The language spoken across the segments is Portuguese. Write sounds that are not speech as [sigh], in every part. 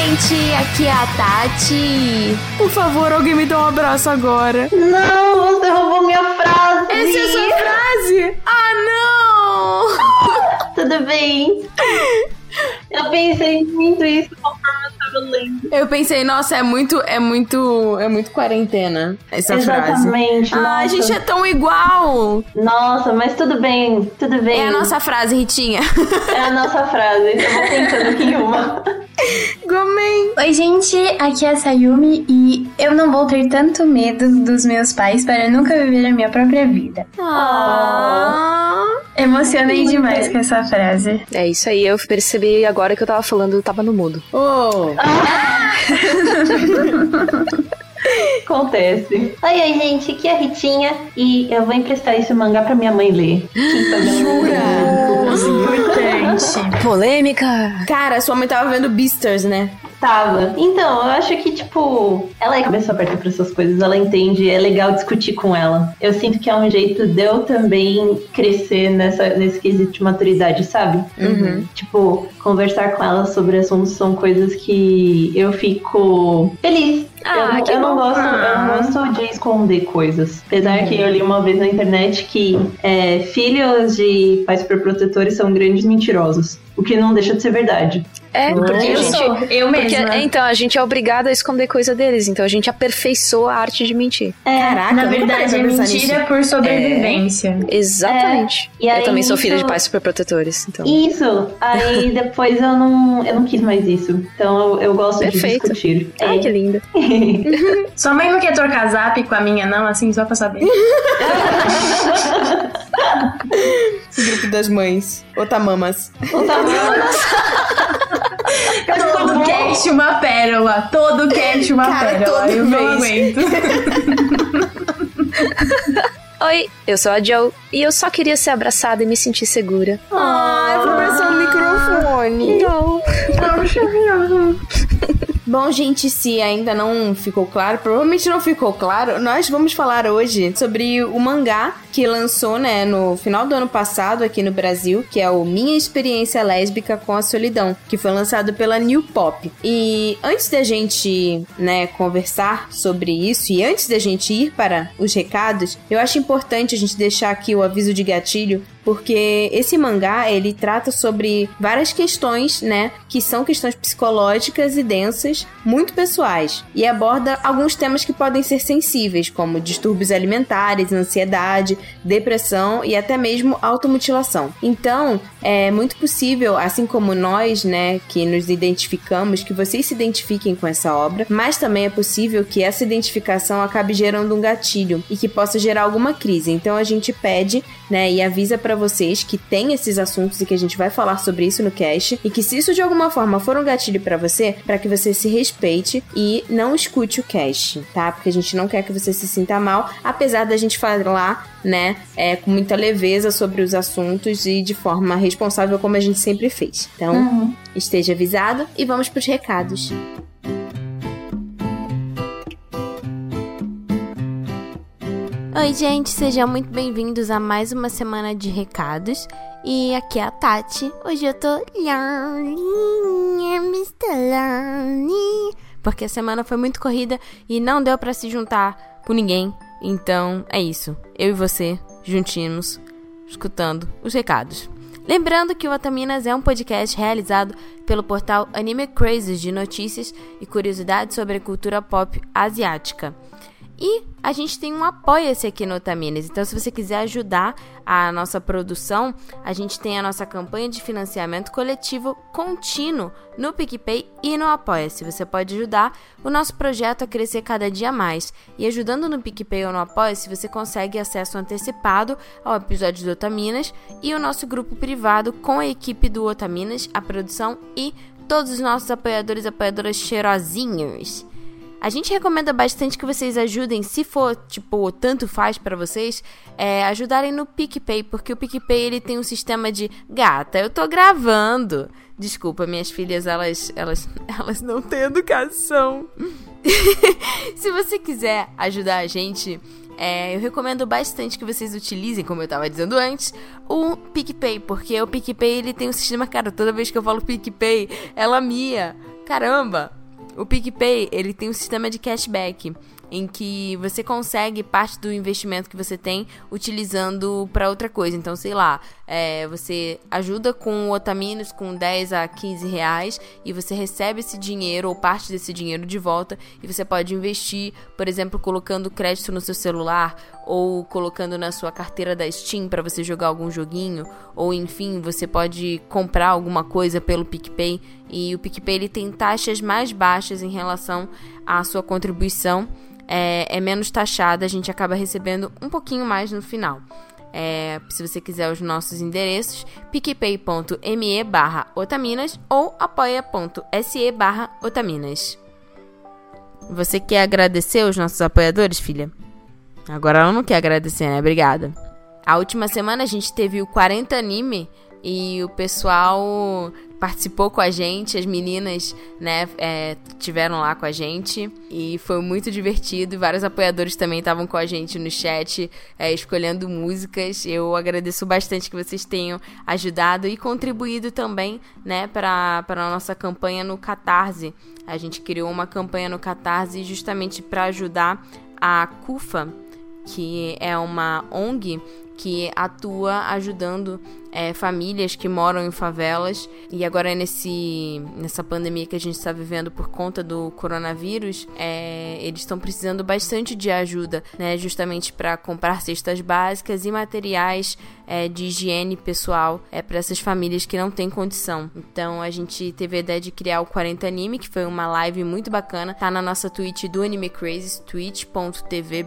gente! Aqui é a Tati. Por favor, alguém me dê um abraço agora. Não, você roubou minha frase. Essa é a sua frase? Ah, não! [laughs] Tudo bem. Eu pensei muito isso conforme eu tava lendo. Eu pensei, nossa, é muito, é muito, é muito quarentena essa frase. Exatamente. Ah, a gente é tão igual. Nossa, mas tudo bem, tudo bem. É a nossa frase, Ritinha. É a nossa frase. Eu vou pensando aqui em uma. [laughs] Gomen. Oi, gente, aqui é a Sayumi e eu não vou ter tanto medo dos meus pais para nunca viver a minha própria vida. Ah. Emocionei demais com essa frase. É isso aí, eu percebi agora que eu tava falando, eu tava no mudo. Oh. [laughs] Acontece. Oi, oi, gente. Aqui é a Ritinha e eu vou emprestar esse mangá pra minha mãe ler. [gasps] Vendo? Importante. [gasps] Polêmica! Cara, sua mãe tava vendo Beasters, né? Tava. Então, eu acho que, tipo, ela é cabeça aberta pra essas coisas, ela entende, é legal discutir com ela. Eu sinto que é um jeito de eu também crescer nessa, nesse quesito de maturidade, sabe? Uhum. Tipo, conversar com ela sobre assuntos são coisas que eu fico feliz. Ah, eu, eu não gosto, eu não gosto de esconder coisas. Apesar que eu li uma vez na internet que é, filhos de pais superprotetores são grandes mentirosos. O que não deixa de ser verdade. É, porque a Eu gente. sou, eu Porque, mesma. é, então, a gente é obrigado a esconder coisa deles, então a gente aperfeiçoa a arte de mentir. Caraca, Na verdade, é mentira nisso. por sobrevivência. Exatamente. É, e aí eu também sou filha de pais superprotetores, então. Isso. Aí [laughs] depois eu não, eu não quis mais isso. Então eu, eu gosto Perfeito. de discutir. Ai, É. que linda. [laughs] Sua mãe não quer trocar zap com a minha, não? Assim, só pra saber. [laughs] Esse grupo das mães. Otamamas. O tamanho Todo cast uma pérola. Todo cast uma Cara, pérola. eu não vez. aguento. [laughs] Oi, eu sou a Joe e eu só queria ser abraçada e me sentir segura. Ai, vou abraçar o microfone. Não. Bom, gente, se ainda não ficou claro, provavelmente não ficou claro, nós vamos falar hoje sobre o mangá que lançou, né, no final do ano passado aqui no Brasil, que é o Minha Experiência Lésbica com a Solidão, que foi lançado pela New Pop. E antes da gente, né, conversar sobre isso e antes da gente ir para os recados, eu acho importante a gente deixar aqui o aviso de gatilho porque esse mangá ele trata sobre várias questões, né, que são questões psicológicas e densas, muito pessoais, e aborda alguns temas que podem ser sensíveis, como distúrbios alimentares, ansiedade, depressão e até mesmo automutilação. Então, é muito possível, assim como nós, né, que nos identificamos, que vocês se identifiquem com essa obra, mas também é possível que essa identificação acabe gerando um gatilho e que possa gerar alguma crise. Então a gente pede, né, e avisa pra vocês que tem esses assuntos e que a gente vai falar sobre isso no cast e que se isso de alguma forma for um gatilho pra você, pra que você se respeite e não escute o cast, tá? Porque a gente não quer que você se sinta mal, apesar da gente falar, né, é, com muita leveza sobre os assuntos e de forma responsável como a gente sempre fez. Então, Uhum. esteja avisado e vamos pros recados. Oi, gente, sejam muito bem-vindos a mais uma semana de recados. E aqui é a Tati. Hoje eu tô. Porque a semana foi muito corrida e não deu pra se juntar com ninguém. Então é isso. Eu e você juntinhos, escutando os recados. Lembrando que o Otaminas é um podcast realizado pelo portal Anime Crazes de notícias e curiosidades sobre a cultura pop asiática. E a gente tem um apoia-se aqui no Otaminas. Então, se você quiser ajudar a nossa produção, a gente tem a nossa campanha de financiamento coletivo contínuo no PicPay e no Apoia-se. Você pode ajudar o nosso projeto a crescer cada dia mais. E ajudando no PicPay ou no Apoia-se, você consegue acesso antecipado ao episódio do Otaminas e o nosso grupo privado com a equipe do Otaminas, a produção e todos os nossos apoiadores e apoiadoras cheirosinhos. A gente recomenda bastante que vocês ajudem, se for, tipo, tanto faz pra vocês, é, ajudarem no PicPay, porque o PicPay ele tem um sistema de gata, eu tô gravando. Desculpa, minhas filhas, elas, elas, [laughs] elas não têm educação. [laughs] se você quiser ajudar a gente, é, eu recomendo bastante que vocês utilizem, como eu tava dizendo antes, o PicPay, porque o PicPay ele tem um sistema, cara, toda vez que eu falo PicPay, ela mia. Caramba! O PicPay, ele tem um sistema de cashback em que você consegue parte do investimento que você tem utilizando para outra coisa. Então, sei lá, é, você ajuda com Otaminos com 10 a 15 reais e você recebe esse dinheiro ou parte desse dinheiro de volta e você pode investir, por exemplo, colocando crédito no seu celular ou colocando na sua carteira da Steam para você jogar algum joguinho, ou enfim, você pode comprar alguma coisa pelo PicPay e o PicPay ele tem taxas mais baixas em relação à sua contribuição é, é menos taxada, a gente acaba recebendo um pouquinho mais no final. É, se você quiser os nossos endereços, picpay.me barra otaminas ou apoia.se barra otaminas. Você quer agradecer os nossos apoiadores, filha? Agora ela não quer agradecer, né? Obrigada. A última semana a gente teve o 40 anime e o pessoal participou com a gente, as meninas, né, é, tiveram lá com a gente e foi muito divertido. Vários apoiadores também estavam com a gente no chat, é, escolhendo músicas. Eu agradeço bastante que vocês tenham ajudado e contribuído também, né, para a nossa campanha no Catarse. A gente criou uma campanha no Catarse justamente para ajudar a CUFA, que é uma ONG que atua ajudando é, famílias que moram em favelas e agora nesse nessa pandemia que a gente está vivendo por conta do coronavírus, é, eles estão precisando bastante de ajuda, né? Justamente para comprar cestas básicas e materiais é, de higiene pessoal é, para essas famílias que não têm condição. Então a gente teve a ideia de criar o 40 Anime, que foi uma live muito bacana. Tá na nossa Twitch do Anime Crazes, twitch.tv.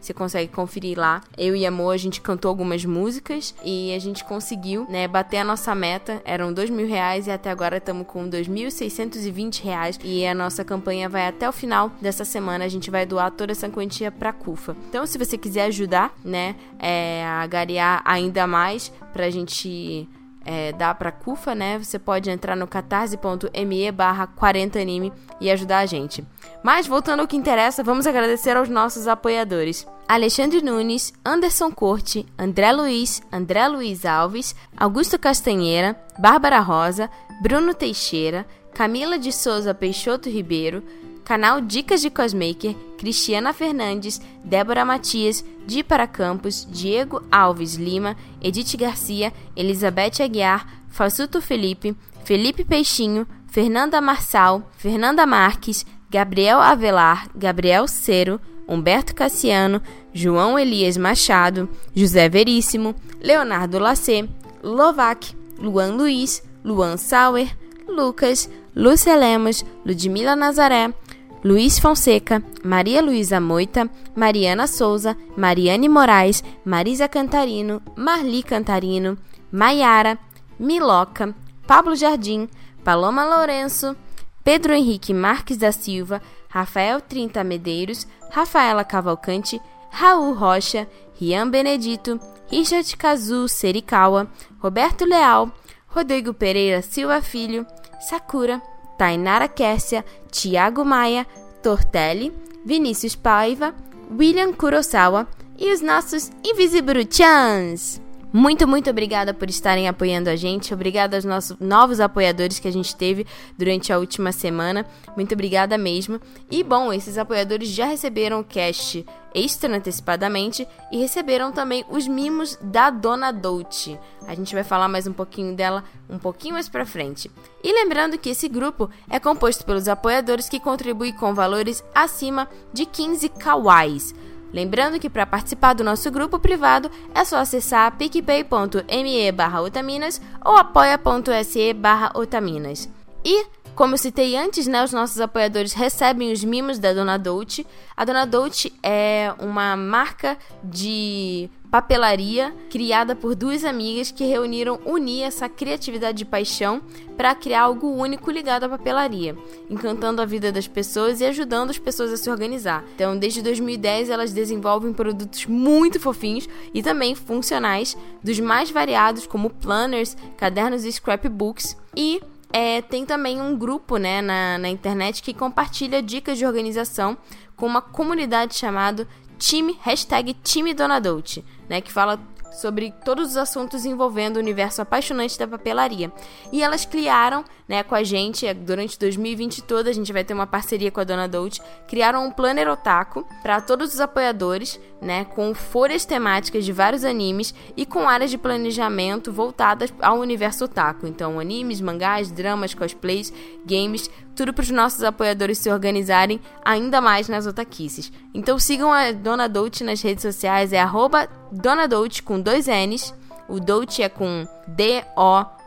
Você consegue conferir lá. Eu e a Mo, a gente cantou algumas músicas e a gente conseguiu, né, bater a nossa meta. Eram dois mil reais e até agora estamos com 2.620 reais. E a nossa campanha vai até o final dessa semana. A gente vai doar toda essa quantia para CUFA. Então, se você quiser ajudar, né, é, a garear ainda mais pra gente é, dar pra CUFA, né? Você pode entrar no catarse.me barra 40anime e ajudar a gente. Mas voltando ao que interessa, vamos agradecer aos nossos apoiadores. Alexandre Nunes, Anderson Corte, André Luiz, André Luiz Alves, Augusto Castanheira, Bárbara Rosa, Bruno Teixeira, Camila de Souza Peixoto Ribeiro, canal Dicas de Cosmaker, Cristiana Fernandes, Débora Matias, Di para Campos, Diego Alves Lima, Edith Garcia, Elizabeth Aguiar, Fassuto Felipe, Felipe Peixinho, Fernanda Marçal, Fernanda Marques, Gabriel Avelar, Gabriel Cero, Humberto Cassiano, João Elias Machado, José Veríssimo, Leonardo Lacê, Lovac, Luan Luiz, Luan Sauer, Lucas, Lúcia Lemos, Ludmila Nazaré, Luiz Fonseca, Maria Luísa Moita, Mariana Souza, Mariane Moraes, Marisa Cantarino, Marli Cantarino, Maiara, Miloca, Pablo Jardim, Paloma Lourenço, Pedro Henrique Marques da Silva, Rafael Trinta Medeiros, Rafaela Cavalcante, Raul Rocha, Rian Benedito, Richard Kazu Serikawa, Roberto Leal, Rodrigo Pereira Silva Filho, Sakura, Tainara Kessia, Tiago Maia, Tortelli, Vinícius Paiva, William Kurosawa e os nossos Invisibruchans! Muito, muito obrigada por estarem apoiando a gente. Obrigada aos nossos novos apoiadores que a gente teve durante a última semana. Muito obrigada mesmo. E bom, esses apoiadores já receberam o cast extra antecipadamente e receberam também os mimos da Dona Dolce. A gente vai falar mais um pouquinho dela um pouquinho mais pra frente. E lembrando que esse grupo é composto pelos apoiadores que contribuem com valores acima de 15 kawais. Lembrando que para participar do nosso grupo privado é só acessar picpay.me barra otaminas ou apoia.se barra otaminas. E, como eu citei antes, né, os nossos apoiadores recebem os mimos da Dona Dolce. A Dona Dolce é uma marca de papelaria criada por duas amigas que reuniram unir essa criatividade e paixão para criar algo único ligado à papelaria, encantando a vida das pessoas e ajudando as pessoas a se organizar. Então, desde 2010 elas desenvolvem produtos muito fofinhos e também funcionais, dos mais variados como planners, cadernos e scrapbooks e é, tem também um grupo né, na, na internet que compartilha dicas de organização com uma comunidade chamada time, hashtag time Dona Dolce, né, que fala sobre todos os assuntos envolvendo o universo apaixonante da papelaria. E elas criaram, né, com a gente, é, durante 2020 toda, a gente vai ter uma parceria com a Dona Dolce, criaram um planner otaku para todos os apoiadores, né, com folhas temáticas de vários animes e com áreas de planejamento voltadas ao universo otaku. Então, animes, mangás, dramas, cosplays, games, tudo para os nossos apoiadores se organizarem ainda mais nas otaquices. Então sigam a Dona Dolce nas redes sociais, é arroba Dona Dolce com dois N's. O Dolce é com D-O-L-C-E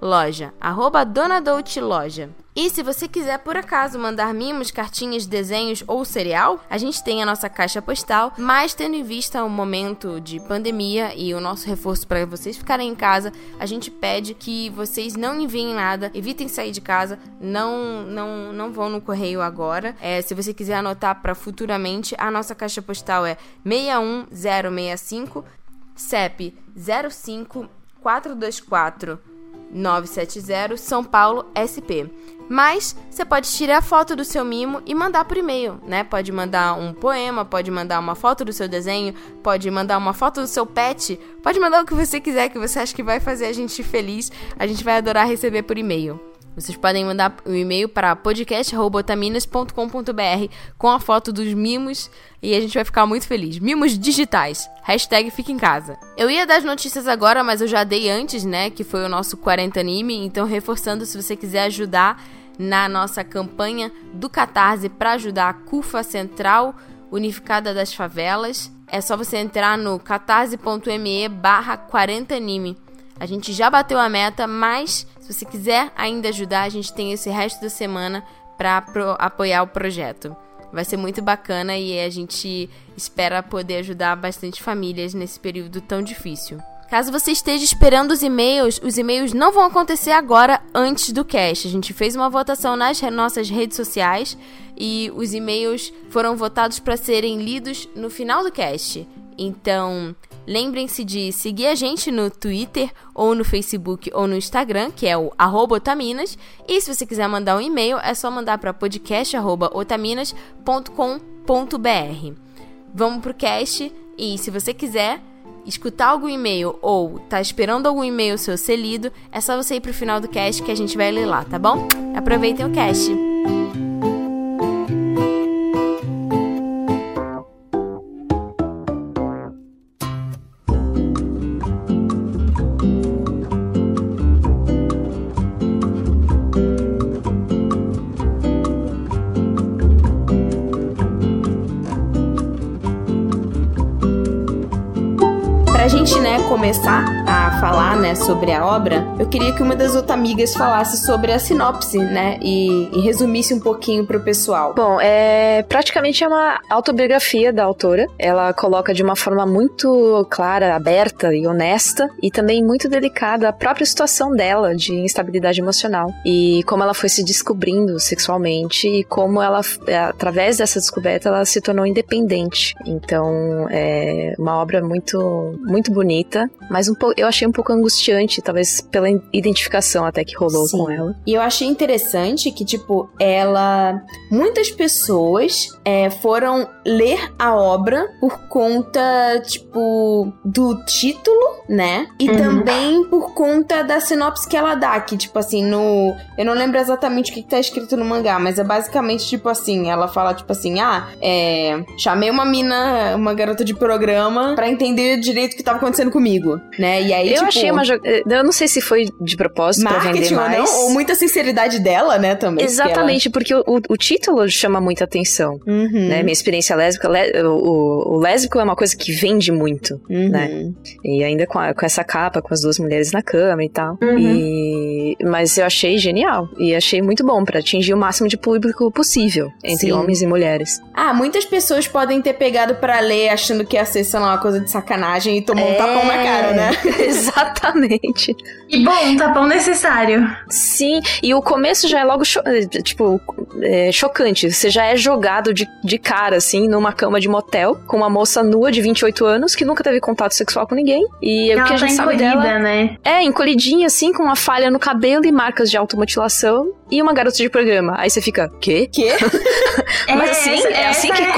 loja. Arroba Dona Dolce Loja. E se você quiser, por acaso, mandar mimos, cartinhas, desenhos ou cereal, a gente tem a nossa caixa postal, mas tendo em vista o momento de pandemia e o nosso reforço para vocês ficarem em casa, a gente pede que vocês não enviem nada, evitem sair de casa, não não não vão no correio agora. É, se você quiser anotar para futuramente, a nossa caixa postal é 61065 CEP 05 424 970 São Paulo SP. Mas você pode tirar foto do seu mimo e mandar por e-mail, né? Pode mandar um poema, pode mandar uma foto do seu desenho, pode mandar uma foto do seu pet, pode mandar o que você quiser que você acha que vai fazer a gente feliz. A gente vai adorar receber por e-mail. Vocês podem mandar um e-mail para podcast.otaminas.com.br com a foto dos mimos e a gente vai ficar muito feliz. Mimos digitais. Hashtag fica em casa. Eu ia dar as notícias agora, mas eu já dei antes, né? Que foi o nosso 40 anime. Então, reforçando, se você quiser ajudar na nossa campanha do Catarse para ajudar a CUFA Central Unificada das Favelas, é só você entrar no catarse.me barra 40 anime. A gente já bateu a meta, mas se você quiser ainda ajudar, a gente tem esse resto da semana para apoiar o projeto. Vai ser muito bacana e a gente espera poder ajudar bastante famílias nesse período tão difícil. Caso você esteja esperando os e-mails, os e-mails não vão acontecer agora antes do cast. A gente fez uma votação nas nossas redes sociais e os e-mails foram votados para serem lidos no final do cast. Então, lembrem-se de seguir a gente no Twitter, ou no Facebook, ou no Instagram, que é o Otaminas. E se você quiser mandar um e-mail, é só mandar para podcast.otaminas.com.br. Vamos pro cast e se você quiser escutar algum e-mail ou tá esperando algum e-mail seu ser lido, é só você ir pro final do cast que a gente vai ler lá, tá bom? Aproveitem o cast. Sobre a obra, eu queria que uma das outras amigas falasse sobre a sinopse, né, e, e resumisse um pouquinho pro pessoal. Bom, é praticamente é uma autobiografia da autora. Ela coloca de uma forma muito clara, aberta e honesta, e também muito delicada a própria situação dela de instabilidade emocional e como ela foi se descobrindo sexualmente e como ela, através dessa descoberta, ela se tornou independente. Então, é uma obra muito, muito bonita mas um eu achei um pouco angustiante, talvez pela identificação até que rolou Sim. com ela. E eu achei interessante que, tipo, ela. Muitas pessoas é, foram ler a obra por conta, tipo, do título, né? E uhum. também por conta da sinopse que ela dá, que, tipo assim, no. Eu não lembro exatamente o que, que tá escrito no mangá, mas é basicamente, tipo assim, ela fala, tipo assim, ah, é. Chamei uma mina, uma garota de programa, para entender direito o que tava acontecendo comigo né? E aí, eu tipo, achei uma Eu não sei se foi de propósito pra vender mais. Ou, não, ou muita sinceridade dela, né, também. Exatamente, ela... porque o, o, título chama muita atenção, uhum. né? Minha experiência lésbica, o, o, lésbico é uma coisa que vende muito, uhum. né? E ainda com, a, com essa capa, com as duas mulheres na cama e tal. Uhum. E... Mas eu achei genial. E achei muito bom para atingir o máximo de público possível entre Sim. homens e mulheres. Ah, muitas pessoas podem ter pegado para ler achando que ia ser, sei lá, uma coisa de sacanagem e tomou é... um tapão na cara cara, né? [laughs] [laughs] Exatamente. E bom, um tapão necessário. Sim, e o começo já é logo, cho tipo, é, chocante. Você já é jogado de, de cara, assim, numa cama de motel, com uma moça nua de 28 anos que nunca teve contato sexual com ninguém. E Ela o que a gente tá sabe dela. Né? É, encolhidinha, assim, com uma falha no cabelo e marcas de automutilação. E uma garota de programa. Aí você fica, quê? Quê? [laughs] Mas assim, é, assim que é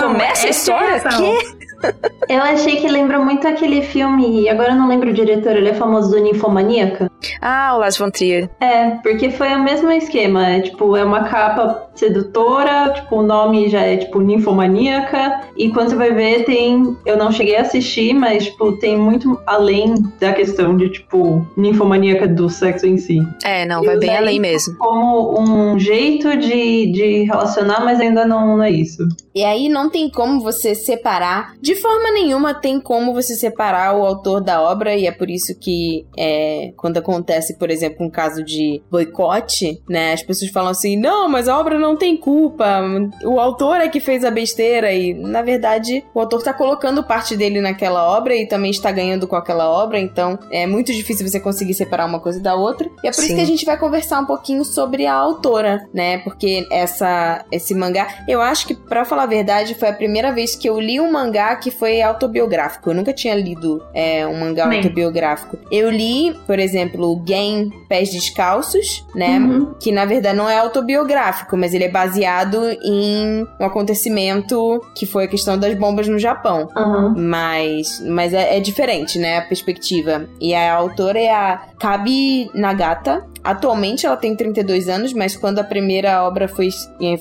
começa a história? É Quê? [laughs] Eu achei que lembra muito aquele filme, agora eu não lembro o diretor, ele é famoso do Ninfomaníaca. Ah, o Lars von Trier. É, porque foi o mesmo esquema, é tipo, é uma capa sedutora, tipo, o nome já é tipo Ninfomaníaca, e quando você vai ver tem, eu não cheguei a assistir, mas tipo, tem muito além da questão de tipo, ninfomaníaca do sexo em si. É, não, vai bem além mesmo. Como um jeito de, de relacionar, mas ainda não, não é isso. E aí não tem como você separar, de forma nenhuma tem como você separar o autor da obra, e é por isso que é, quando acontece, por exemplo, um caso de boicote, né, as pessoas falam assim, não, mas a obra não tem culpa, o autor é que fez a besteira, e na verdade o autor tá colocando parte dele naquela obra e também está ganhando com aquela obra, então é muito difícil você conseguir separar uma coisa da outra, e é por Sim. isso que a gente vai conversar um pouquinho sobre a autora, né, porque essa, esse mangá, eu acho que, para falar a verdade, foi a primeira vez que eu li um mangá que foi autobiográfico. Eu nunca tinha lido é, um mangá Bem. autobiográfico. Eu li, por exemplo, o Game Pés Descalços, né? Uhum. Que na verdade não é autobiográfico, mas ele é baseado em um acontecimento que foi a questão das bombas no Japão. Uhum. Mas, mas é, é diferente, né? A perspectiva. E a autora é a Kabi Nagata. Atualmente ela tem 32 anos, mas quando a primeira obra foi,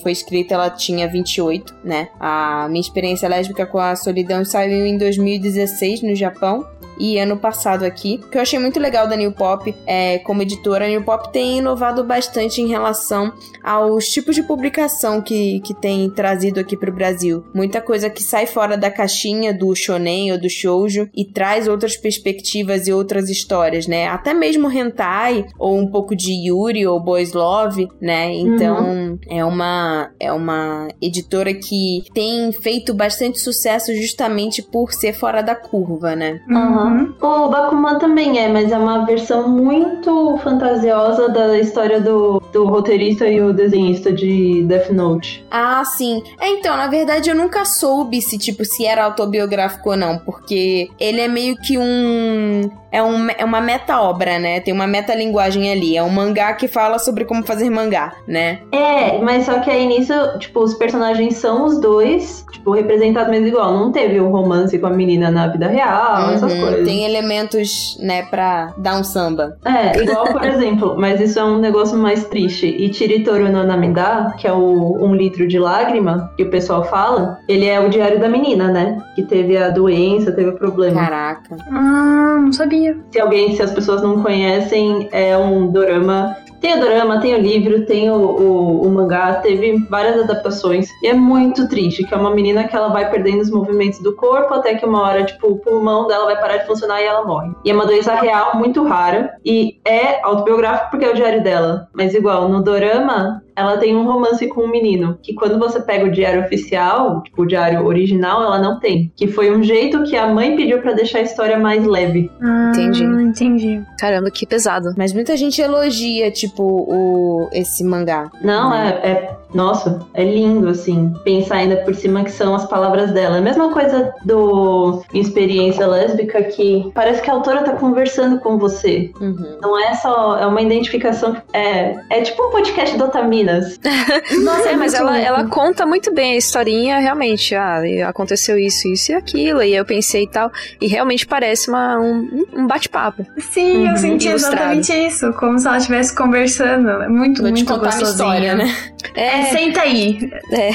foi escrita ela tinha 28, né? A minha experiência lésbica com a solidão saiu em 2016 no Japão e ano passado aqui. O que eu achei muito legal da New Pop é, como editora, a New Pop tem inovado bastante em relação aos tipos de publicação que, que tem trazido aqui para o Brasil. Muita coisa que sai fora da caixinha do shonen ou do shoujo e traz outras perspectivas e outras histórias, né? Até mesmo hentai ou um pouco de Yuri ou Boys Love, né? Então uhum. é uma é uma editora que tem feito bastante sucesso justamente por ser fora da curva, né? Uhum. Uhum. O Bakuman também é, mas é uma versão muito fantasiosa da história do, do roteirista e o desenhista de Death Note. Ah, sim. É, então, na verdade, eu nunca soube se, tipo, se era autobiográfico ou não, porque ele é meio que um é, um, é uma meta-obra, né? Tem uma meta-linguagem ali. É um mangá que fala sobre como fazer mangá, né? É, mas só que aí nisso, tipo, os personagens são os dois, tipo, representados mesmo igual. Não teve um romance com a menina na vida real, uhum, essas coisas. Tem elementos, né, pra dar um samba. É, igual, por [laughs] exemplo, mas isso é um negócio mais triste. E Tiritoru no Namida, que é o um litro de lágrima, que o pessoal fala, ele é o diário da menina, né? Que teve a doença, teve o problema. Caraca. Ah, não sabia Se alguém, se as pessoas não conhecem, é um dorama. Tem o dorama, tem o livro, tem o, o, o, mangá, teve várias adaptações. E é muito triste, que é uma menina que ela vai perdendo os movimentos do corpo até que uma hora, tipo, o pulmão dela vai parar de funcionar e ela morre. E é uma doença real, muito rara. E é autobiográfico porque é o diário dela. Mas igual, no dorama, ela tem um romance com um menino, que quando você pega o diário oficial, tipo o diário original, ela não tem. Que foi um jeito que a mãe pediu para deixar a história mais leve. Ah, entendi. Entendi. Caramba, que pesado. Mas muita gente elogia, tipo, o esse mangá. Não, né? é, é nossa, é lindo, assim, pensar ainda por cima que são as palavras dela. É a mesma coisa do Experiência Lésbica, que parece que a autora tá conversando com você. Uhum. Não é só, é uma identificação, é, é tipo um podcast do Otaminas. [laughs] Nossa, é, mas ela, ela conta muito bem a historinha, realmente, ah, aconteceu isso, isso e aquilo, e eu pensei e tal, e realmente parece uma, um, um bate-papo. Sim, uhum. eu senti exatamente isso, como se ela estivesse conversando. É muito, Vou muito te contar gostosinha. história, né? É, senta aí. É.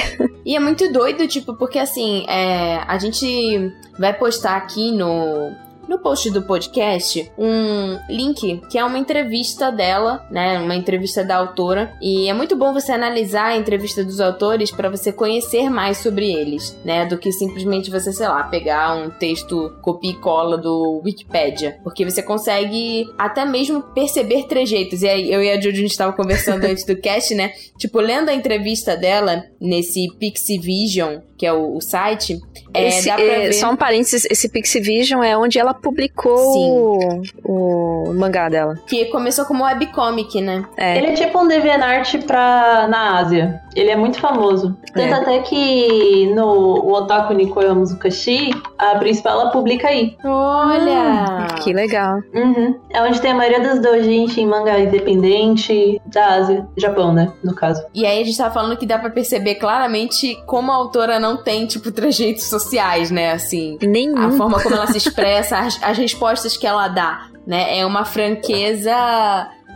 E é muito doido, tipo, porque assim, é, a gente vai postar aqui no, no post do podcast um link que é uma entrevista dela, né? Uma entrevista da autora. E é muito bom você analisar a entrevista dos autores para você conhecer mais sobre eles, né? Do que simplesmente você, sei lá, pegar um texto copia e cola do Wikipedia. Porque você consegue até mesmo perceber trejeitos. E aí eu e a Judy a gente tava conversando [laughs] antes do cast, né? Tipo, lendo a entrevista dela nesse Pixie Vision, que é o, o site, é, esse, dá pra é, ver... Só um parênteses, esse Pixie Vision é onde ela publicou o, o, mangá dela. Que começou como webcomic, né? É. Ele é tipo um DeviantArt pra, na Ásia. Ele é muito famoso. Tanto É. até que no o Otaku Nikoya Muzukashi, a principal ela publica aí. Olha! Que legal. Uhum. É onde tem a maioria dos doujinshi em mangá independente da Ásia, Japão, né, no caso. E aí a gente tava falando que dá pra perceber claramente como a autora não tem, tipo, trejeitos sociais, né? Assim, Nenhum. a forma como ela se [laughs] expressa, as, as respostas que ela dá, né? É uma franqueza.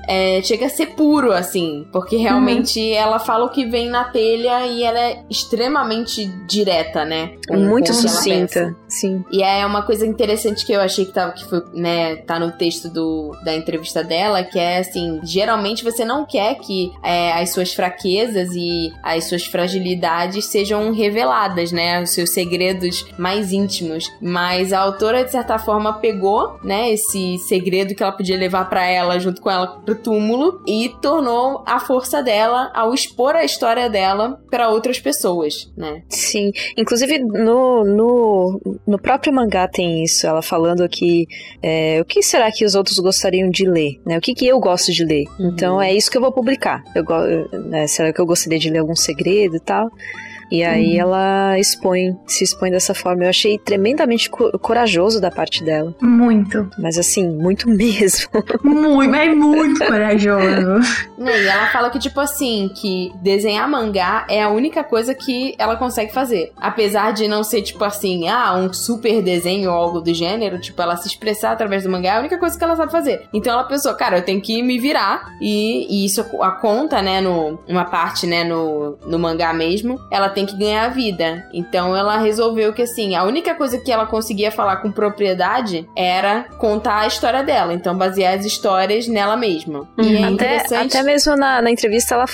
É, chega a ser puro, assim, porque realmente ela fala o que vem na telha e ela é extremamente direta, né? Muito sucinta. Sim. E é uma coisa interessante que eu achei que, tava, que foi, né, tá no texto do, da entrevista dela, que é assim, geralmente você não quer que é, as suas fraquezas e as suas fragilidades sejam reveladas, né, os seus segredos mais íntimos, mas a autora, de certa forma, pegou, né, esse segredo que ela podia levar pra ela, junto com ela, pro túmulo, e tornou a força dela ao expor a história dela pra outras pessoas, né. Sim. Inclusive, no, no, no próprio mangá tem isso. Ela falando que é, o que será que os outros gostariam de ler? Né? O que, que eu gosto de ler? Uhum. Então é isso que eu vou publicar. Eu, né, será que eu gostaria de ler algum segredo e tal? E aí Uhum. ela expõe, se expõe dessa forma. Eu achei tremendamente co- corajoso da parte dela. Muito. Mas assim, muito [laughs] mesmo. Muito, mas muito corajoso. Né, E ela fala que, tipo assim, que desenhar mangá é a única coisa que ela consegue fazer. Apesar de não ser, tipo assim, ah, um super desenho ou algo do gênero, tipo, ela se expressar através do mangá é a única coisa que ela sabe fazer. Então ela pensou, cara, eu tenho que me virar. E, e isso a conta, né, no, uma parte, né, no, no mangá mesmo, ela tem que ganhar a vida. Então ela resolveu que, assim, a única coisa que ela conseguia falar com propriedade era contar a história dela. Então basear as histórias nela mesma. E é Uhum. Até, interessante. até mesmo na, na entrevista ela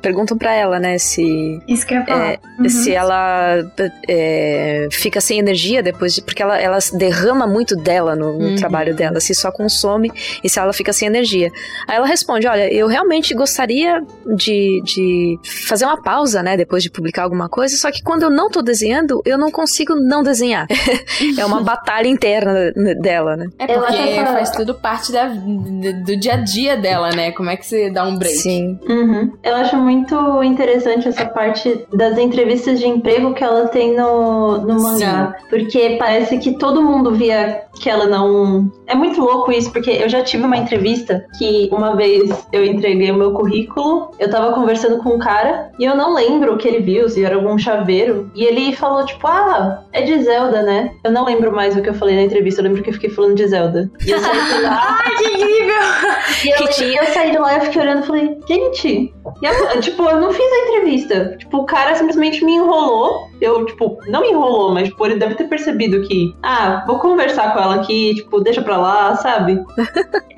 perguntam pra ela, né, se Isso que eu falar. Uhum. se ela é, fica sem energia depois de. Porque ela, ela derrama muito dela no, no Uhum. trabalho dela, se só consome e se ela fica sem energia. Aí ela responde: Olha, eu realmente gostaria de, de fazer uma pausa, né, depois de publicar alguma coisa, só que quando eu não tô desenhando, eu não consigo não desenhar. [laughs] é uma batalha interna dela, né? É acho porque essa- faz tudo parte da, do, dia a dia dela, né? Como é que você dá um break? Sim. Uhum. Eu acho muito interessante essa parte das entrevistas de emprego que ela tem no, no mangá. Porque parece que todo mundo via que ela não. É muito louco isso, porque eu já tive uma entrevista que uma vez eu entreguei o meu currículo, eu tava conversando com um cara e eu não lembro o que ele viu, se era algum chaveiro. E ele falou, tipo, ah, é de Zelda, né? Eu não lembro mais o que eu falei na entrevista, eu lembro que eu fiquei falando de Zelda. E eu saí de lá. [laughs] Ai, que incrível! [laughs] E eu, Que tinha- eu saí de lá e eu fiquei olhando e falei, gente, e a- tipo, eu não fiz a entrevista. Tipo, o cara simplesmente me enrolou. Eu, tipo, não me enrolou, mas tipo, ele deve ter percebido que, ah, vou conversar com ela aqui, tipo, deixa pra lá, sabe?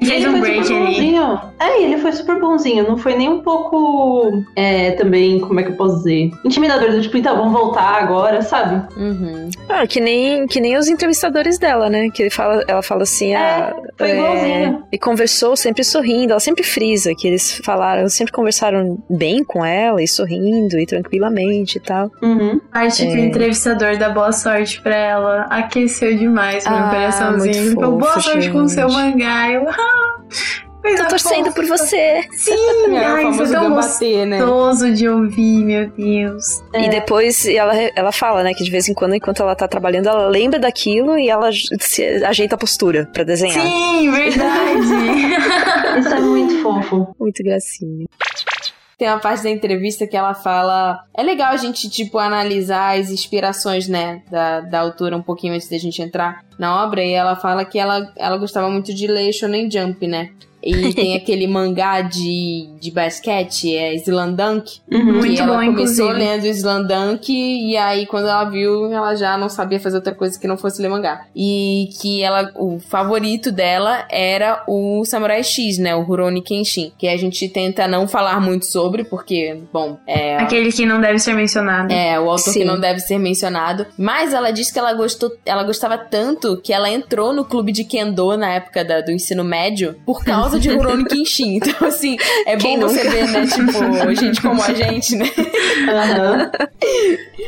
E [laughs] Fez ele um foi super bonzinho. É, ele foi super bonzinho. Não foi nem um pouco, é, também, como é que eu posso dizer? Intimidador, do tipo, então, vamos voltar agora, sabe? Uhum. Ah, que nem, que nem os entrevistadores dela, né? Que ele fala, ela fala assim, ah, foi igualzinho. e conversou sempre sorrindo. Ela sempre frisa que eles falaram, sempre conversaram bem com ela e sorrindo e tranquilamente e tal. Uhum. A parte que o É. entrevistador dá boa sorte pra ela aqueceu demais meu Ah, coraçãozinho. muito Ficou boa fofo, sorte com o seu gente. mangá. Eu, ah, Tô torcendo fofa. por você. Sim, [laughs] É, ai, isso é tão debater, né? gostoso de ouvir, meu Deus. É. E depois ela, ela fala, né, que de vez em quando, enquanto ela tá trabalhando, ela lembra daquilo e ela se ajeita a postura pra desenhar. Sim, verdade. [laughs] Isso é muito fofo. Muito gracinha. Tem uma parte da entrevista que ela fala. É legal a gente, tipo, analisar as inspirações, né, da, da autora um pouquinho antes da gente entrar na obra. E ela fala que ela, ela gostava muito de ler Shonen Jump, né? E tem aquele mangá de, de basquete, é Slandunk. Uhum. Muito ela bom, começou inclusive. lendo Slandunk e aí quando ela viu, ela já não sabia fazer outra coisa que não fosse ler mangá. E que ela, o favorito dela era o Samurai X, né, o Rurouni Kenshin, que a gente tenta não falar muito sobre porque, bom, é Aquele que não deve ser mencionado. é, o autor Sim. que não deve ser mencionado. Mas ela disse que ela gostou, ela gostava tanto que ela entrou no clube de Kendo na época da- do ensino médio por causa de Rurouni Kenshin. [laughs] Então, assim, é Quem bom você ver, né? Tipo, gente como a gente, né? Aham.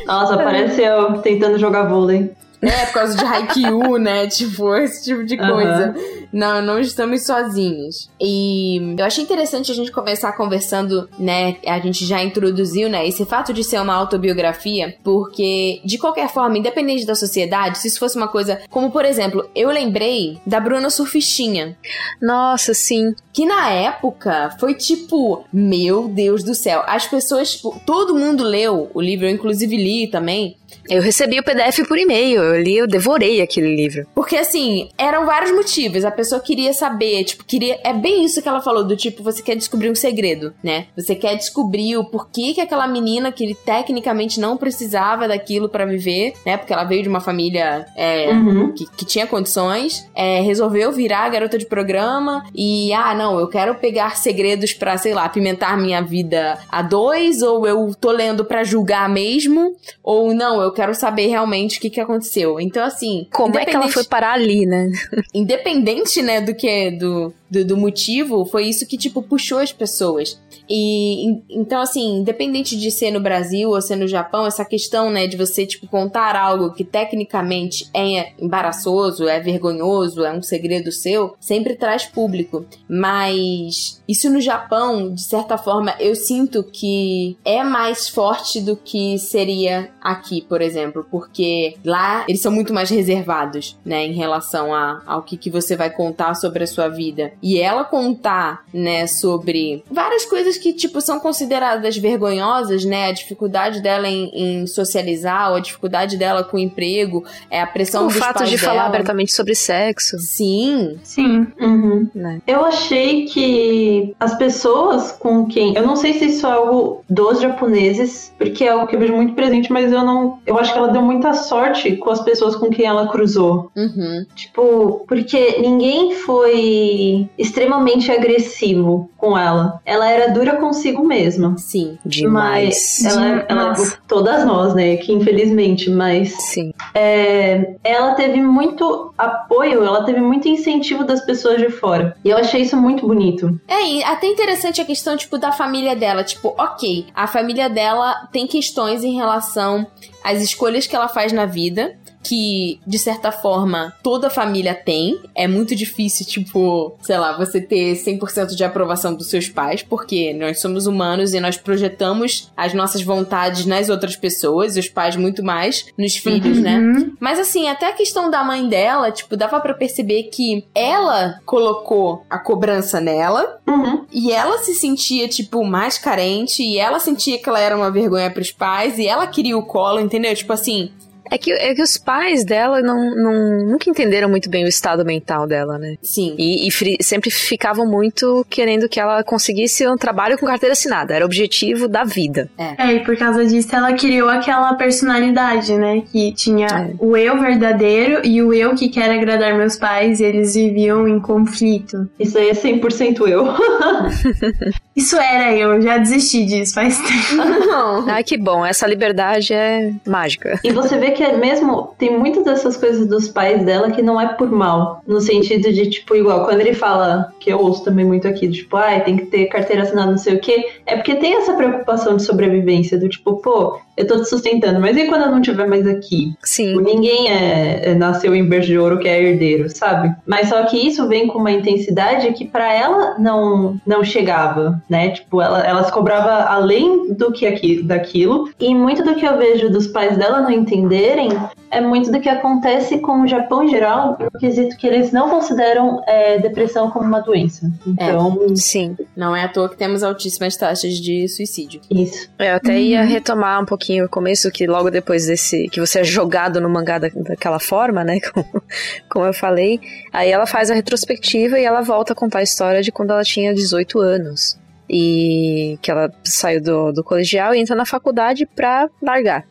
Nossa, parece eu tentando jogar vôlei. É, por causa de Haikyuu, né? Tipo, esse tipo de coisa. Não, não estamos sozinhos. E eu achei interessante a gente começar conversando, né? A gente já introduziu, né? Esse fato de ser uma autobiografia, porque de qualquer forma, independente da sociedade, se isso fosse uma coisa como, por exemplo, eu lembrei da Bruna Surfistinha. Nossa, sim. Que na época foi tipo, meu Deus do céu. As pessoas, tipo, todo mundo leu o livro, eu inclusive li também. Eu recebi o PDF por e-mail, eu li, eu devorei aquele livro. Porque assim, eram vários motivos. A pessoa queria saber, tipo, queria. É bem isso que ela falou, do tipo, você quer descobrir um segredo, né? Você quer descobrir o porquê que aquela menina que tecnicamente não precisava daquilo para viver, né? Porque ela veio de uma família é, uhum. que, que, tinha condições, é, resolveu virar garota de programa e, ah, não, eu quero pegar segredos para sei lá, apimentar minha vida a dois, ou eu tô lendo para julgar mesmo, ou não, eu quero saber realmente o que, que aconteceu. Então, assim. Como é que ela foi parar ali, né? independente, né, do que do, do, do, motivo, foi isso que, tipo, puxou as pessoas. E então, assim, independente de ser no Brasil ou ser no Japão, essa questão, né, de você, tipo, contar algo que tecnicamente é embaraçoso, é vergonhoso, é um segredo seu, sempre traz público. Mas isso no Japão, de certa forma, eu sinto que é mais forte do que seria aqui, por exemplo, porque lá eles são muito mais reservados, né, em relação a, ao que, que você vai contar sobre a sua vida. E ela contar, né, sobre várias coisas que, tipo, são consideradas vergonhosas, né, a dificuldade dela em, em socializar, ou a dificuldade dela com o emprego, é a pressão o dos fato de dela. falar abertamente sobre sexo. Sim. Sim. Uhum. Né? Eu achei que as pessoas com quem. Eu não sei se isso é algo dos japoneses, porque é algo que eu vejo muito presente, mas eu não. Eu acho que ela deu muita sorte com as pessoas com quem ela cruzou. Uhum. Tipo, porque ninguém foi extremamente agressivo com ela. Ela era dura consigo mesma. Sim. Demais. Mas ela, ela todas nós, né? Que infelizmente, mas. Sim. É, ela teve muito apoio, ela teve muito incentivo das pessoas de fora. E eu achei isso muito bonito. É, e até interessante a questão, tipo, da família dela. Tipo, ok, a família dela tem questões em relação às escolhas que ela faz na vida que, de certa forma, toda família tem. É muito difícil, tipo, sei lá, você ter 100% de aprovação dos seus pais, porque nós somos humanos e nós projetamos as nossas vontades nas outras pessoas, e os pais muito mais nos filhos, né? uhum. né? Mas assim, até a questão da mãe dela, tipo, dava para perceber que ela colocou a cobrança nela uhum. e ela se sentia, tipo, mais carente e ela sentia que ela era uma vergonha pros pais e ela queria o colo, entendeu? Tipo assim, é que, é que os pais dela não, não, nunca entenderam muito bem o estado mental dela, né? Sim. E, e sempre ficavam muito querendo que ela conseguisse um trabalho com carteira assinada. Era o objetivo da vida. É. é, e por causa disso ela criou aquela personalidade, né? Que tinha é. o eu verdadeiro e o eu que quer agradar meus pais e eles viviam em conflito. Isso aí é 100% eu. [laughs] Isso era eu, já desisti disso faz tempo. Não. Ai, que bom. Essa liberdade é mágica. E você vê que é mesmo, tem muitas dessas coisas dos pais dela que não é por mal. No sentido de, tipo, igual, quando ele fala, que eu ouço também muito aqui, tipo, ai, ah, tem que ter carteira assinada, não sei o quê, é porque tem essa preocupação de sobrevivência, do tipo, pô, eu tô te sustentando, mas e quando eu não estiver mais aqui? Sim. Ninguém é, é, nasceu em berço de ouro que é herdeiro, sabe? Mas só que isso vem com uma intensidade que para ela não não chegava, né? Tipo, ela, ela se cobrava além do que aqui, daquilo. E muito do que eu vejo dos pais dela não entenderem é muito do que acontece com o Japão em geral, no quesito que eles não consideram é, depressão como uma doença. Então. É, sim. Não é à toa que temos altíssimas taxas de suicídio. Isso. Eu até ia uhum. retomar um pouquinho o começo, que logo depois desse. que você é jogado no mangá da, daquela forma, né? [laughs] Como, como eu falei. Aí ela faz a retrospectiva e ela volta a contar a história de quando ela tinha 18 anos e que ela saiu do, do colegial e entra na faculdade pra largar.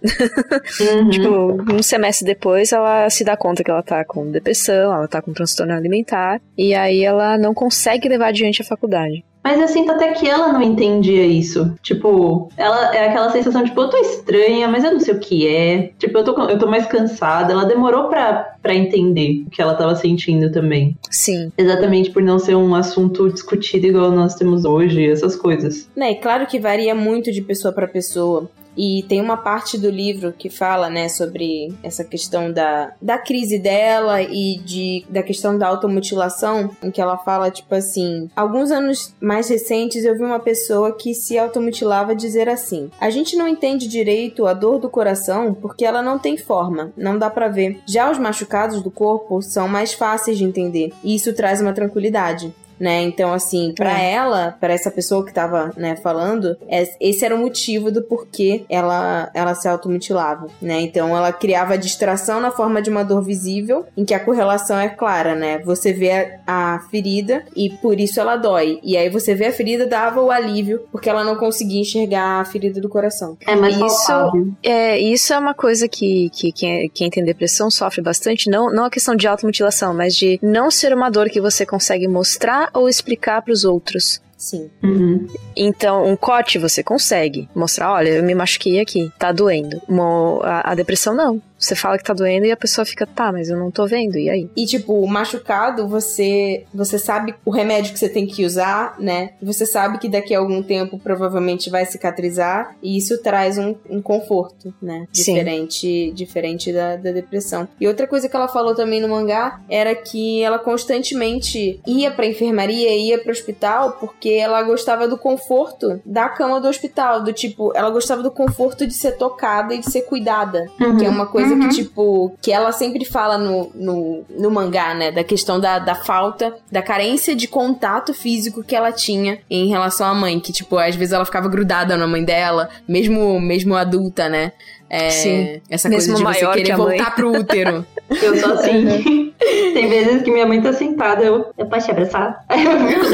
Uhum. [laughs] tipo, um semestre depois ela se dá conta que ela tá com depressão, ela tá com transtorno alimentar, e aí ela não consegue levar adiante a faculdade. Mas eu sinto até que ela não entendia isso. Tipo, ela é aquela sensação, tipo, eu tô estranha, mas eu não sei o que é. Tipo, eu tô, eu tô mais cansada. Ela demorou pra, pra entender o que ela tava sentindo também. Sim. Exatamente por não ser um assunto discutido igual nós temos hoje, essas coisas. Né, claro que varia muito de pessoa para pessoa. E tem uma parte do livro que fala, né, sobre essa questão da, da crise dela e de, da questão da automutilação, em que ela fala, tipo assim, alguns anos mais recentes eu vi uma pessoa que se automutilava dizer assim: "A gente não entende direito a dor do coração porque ela não tem forma, não dá para ver. Já os machucados do corpo são mais fáceis de entender, e isso traz uma tranquilidade né? Então, assim, para é. ela, para essa pessoa que tava, né, falando, é, esse era o motivo do porquê ela, ela se automutilava, né? Então, ela criava distração na forma de uma dor visível, em que a correlação é clara, né? Você vê a, a ferida e por isso ela dói. E aí você vê a ferida, dava o alívio, porque ela não conseguia enxergar a ferida do coração. É, mas isso é, isso é uma coisa que, que quem, quem tem depressão sofre bastante, não, não a questão de automutilação, mas de não ser uma dor que você consegue mostrar ou explicar para os outros. Sim. Uhum. Então, um corte você consegue mostrar, olha, eu me machuquei aqui, tá doendo. Uma, a, a, depressão não. Você fala que tá doendo e a pessoa fica, tá, mas eu não tô vendo, e aí? E tipo, machucado, você você sabe o remédio que você tem que usar, né? Você sabe que daqui a algum tempo provavelmente vai cicatrizar, e isso traz um, um conforto, né? Diferente, Sim. diferente da, da depressão. E outra coisa que ela falou também no mangá era que ela constantemente ia pra enfermaria, ia pro hospital, porque ela gostava do conforto da cama do hospital, do tipo, ela gostava do conforto de ser tocada e de ser cuidada, uhum. que é uma coisa coisa uhum. que, tipo, que ela sempre fala no, no, no mangá, né? Da questão da, da falta, da carência de contato físico que ela tinha em relação à mãe. Que, tipo, às vezes ela ficava grudada na mãe dela, mesmo, mesmo adulta, né? É, Sim. Essa Mesmo coisa de você querer que voltar pro útero. [laughs] Eu sou assim. Tem vezes que minha mãe tá sentada, eu, eu posso te abraçar?